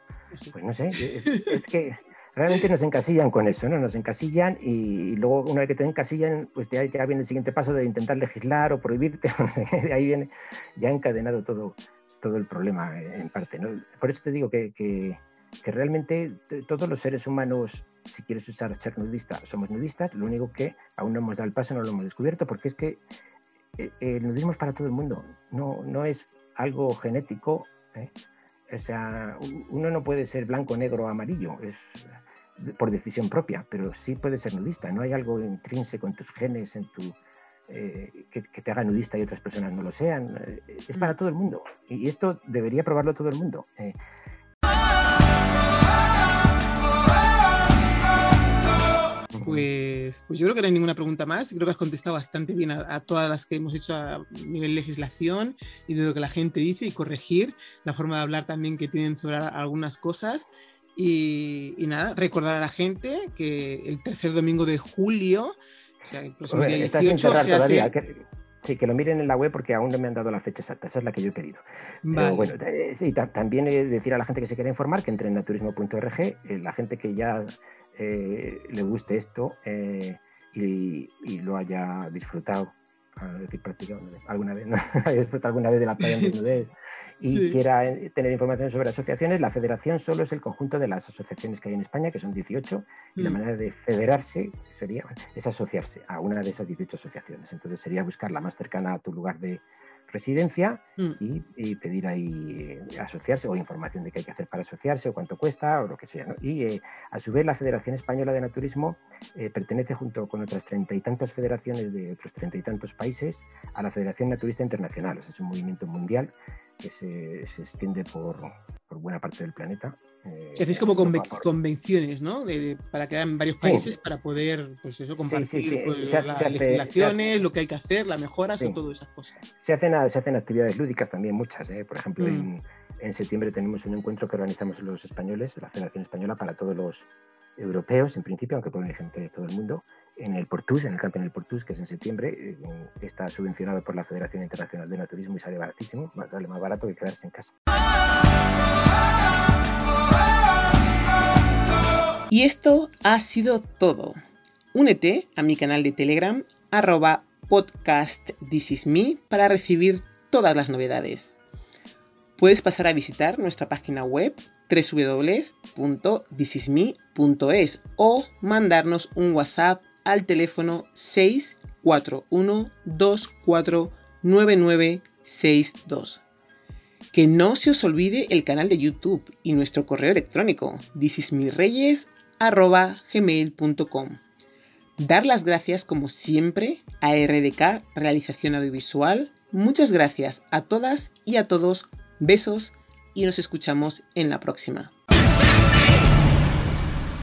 [SPEAKER 2] pues no sé. Es, que realmente nos encasillan con eso, ¿no? Nos encasillan y, luego una vez que te encasillan, pues ya, ya, viene el siguiente paso de intentar legislar o prohibirte. de ahí viene ya encadenado todo, todo el problema en parte, ¿no? Por eso te digo que, que que realmente todos los seres humanos, si quieres usar ser nudista, somos nudistas, lo único que aún no hemos dado el paso, no lo hemos descubierto, porque es que eh, el nudismo es para todo el mundo, no, no es algo genético. ¿eh? O sea, uno no puede ser blanco, negro o amarillo, es por decisión propia, pero sí puede ser nudista. No hay algo intrínseco en tus genes, en tu, eh, que, te haga nudista y otras personas no lo sean. Eh, es para mm. todo el mundo. Y esto debería probarlo todo el mundo. Eh.
[SPEAKER 1] Pues, pues yo creo que no hay ninguna pregunta más. Creo que has contestado bastante bien a, todas las que hemos hecho a nivel legislación y de lo que la gente dice y corregir la forma de hablar también que tienen sobre algunas cosas. Y, y nada, recordar a la gente que el tercer domingo de julio
[SPEAKER 2] sí, que lo miren en la web porque aún no me han dado la fecha exacta, esa es la que yo he pedido. bueno, sí, también decir a la gente que se quiera informar que entre en naturismo.org, eh, la gente que ya eh, le guste esto eh, y, lo haya disfrutado, decir, alguna vez, ¿no? disfrutado alguna vez de la playa de y quiera eh, tener información sobre asociaciones, la federación solo es el conjunto de las asociaciones que hay en España, que son 18, y la mm. manera de federarse sería, es asociarse a una de esas 18 asociaciones. Entonces sería buscar la más cercana a tu lugar de residencia mm. y, pedir ahí eh, asociarse o información de qué hay que hacer para asociarse o cuánto cuesta o lo que sea. Y eh, a su vez la Federación Española de Naturismo pertenece junto con otras treinta y tantas federaciones de otros treinta y tantos países a la Federación Naturista Internacional. O sea, es un movimiento mundial que se, extiende por, buena parte del planeta.
[SPEAKER 1] Eh, hacéis como convenciones, ¿no? para quedar en varios países para poder, pues eso, compartir pues, las legislaciones, lo que hay que hacer, las mejoras y todas esas cosas.
[SPEAKER 2] Se hacen, se hacen actividades lúdicas también, muchas. ¿eh? Por ejemplo, en, mm. en septiembre tenemos un encuentro que organizamos los españoles, la Federación Española, para todos los europeos, en principio, aunque pueden ir gente de todo el mundo, en el Portus, en el campo en el Portus, que es en septiembre, eh, está subvencionado por la Federación Internacional de Naturismo y sale baratísimo, más, más barato que quedarse en casa.
[SPEAKER 1] Y esto ha sido todo. Únete a mi canal de Telegram, arroba podcast para recibir todas las novedades. Puedes pasar a visitar nuestra página web o mandarnos un WhatsApp al teléfono 641249962. Que no se os olvide el canal de YouTube y nuestro correo electrónico thisismireyes.gmail.com Dar las gracias como siempre a RDK Realización Audiovisual. Muchas gracias a todas y a todos. Besos y nos escuchamos en la próxima.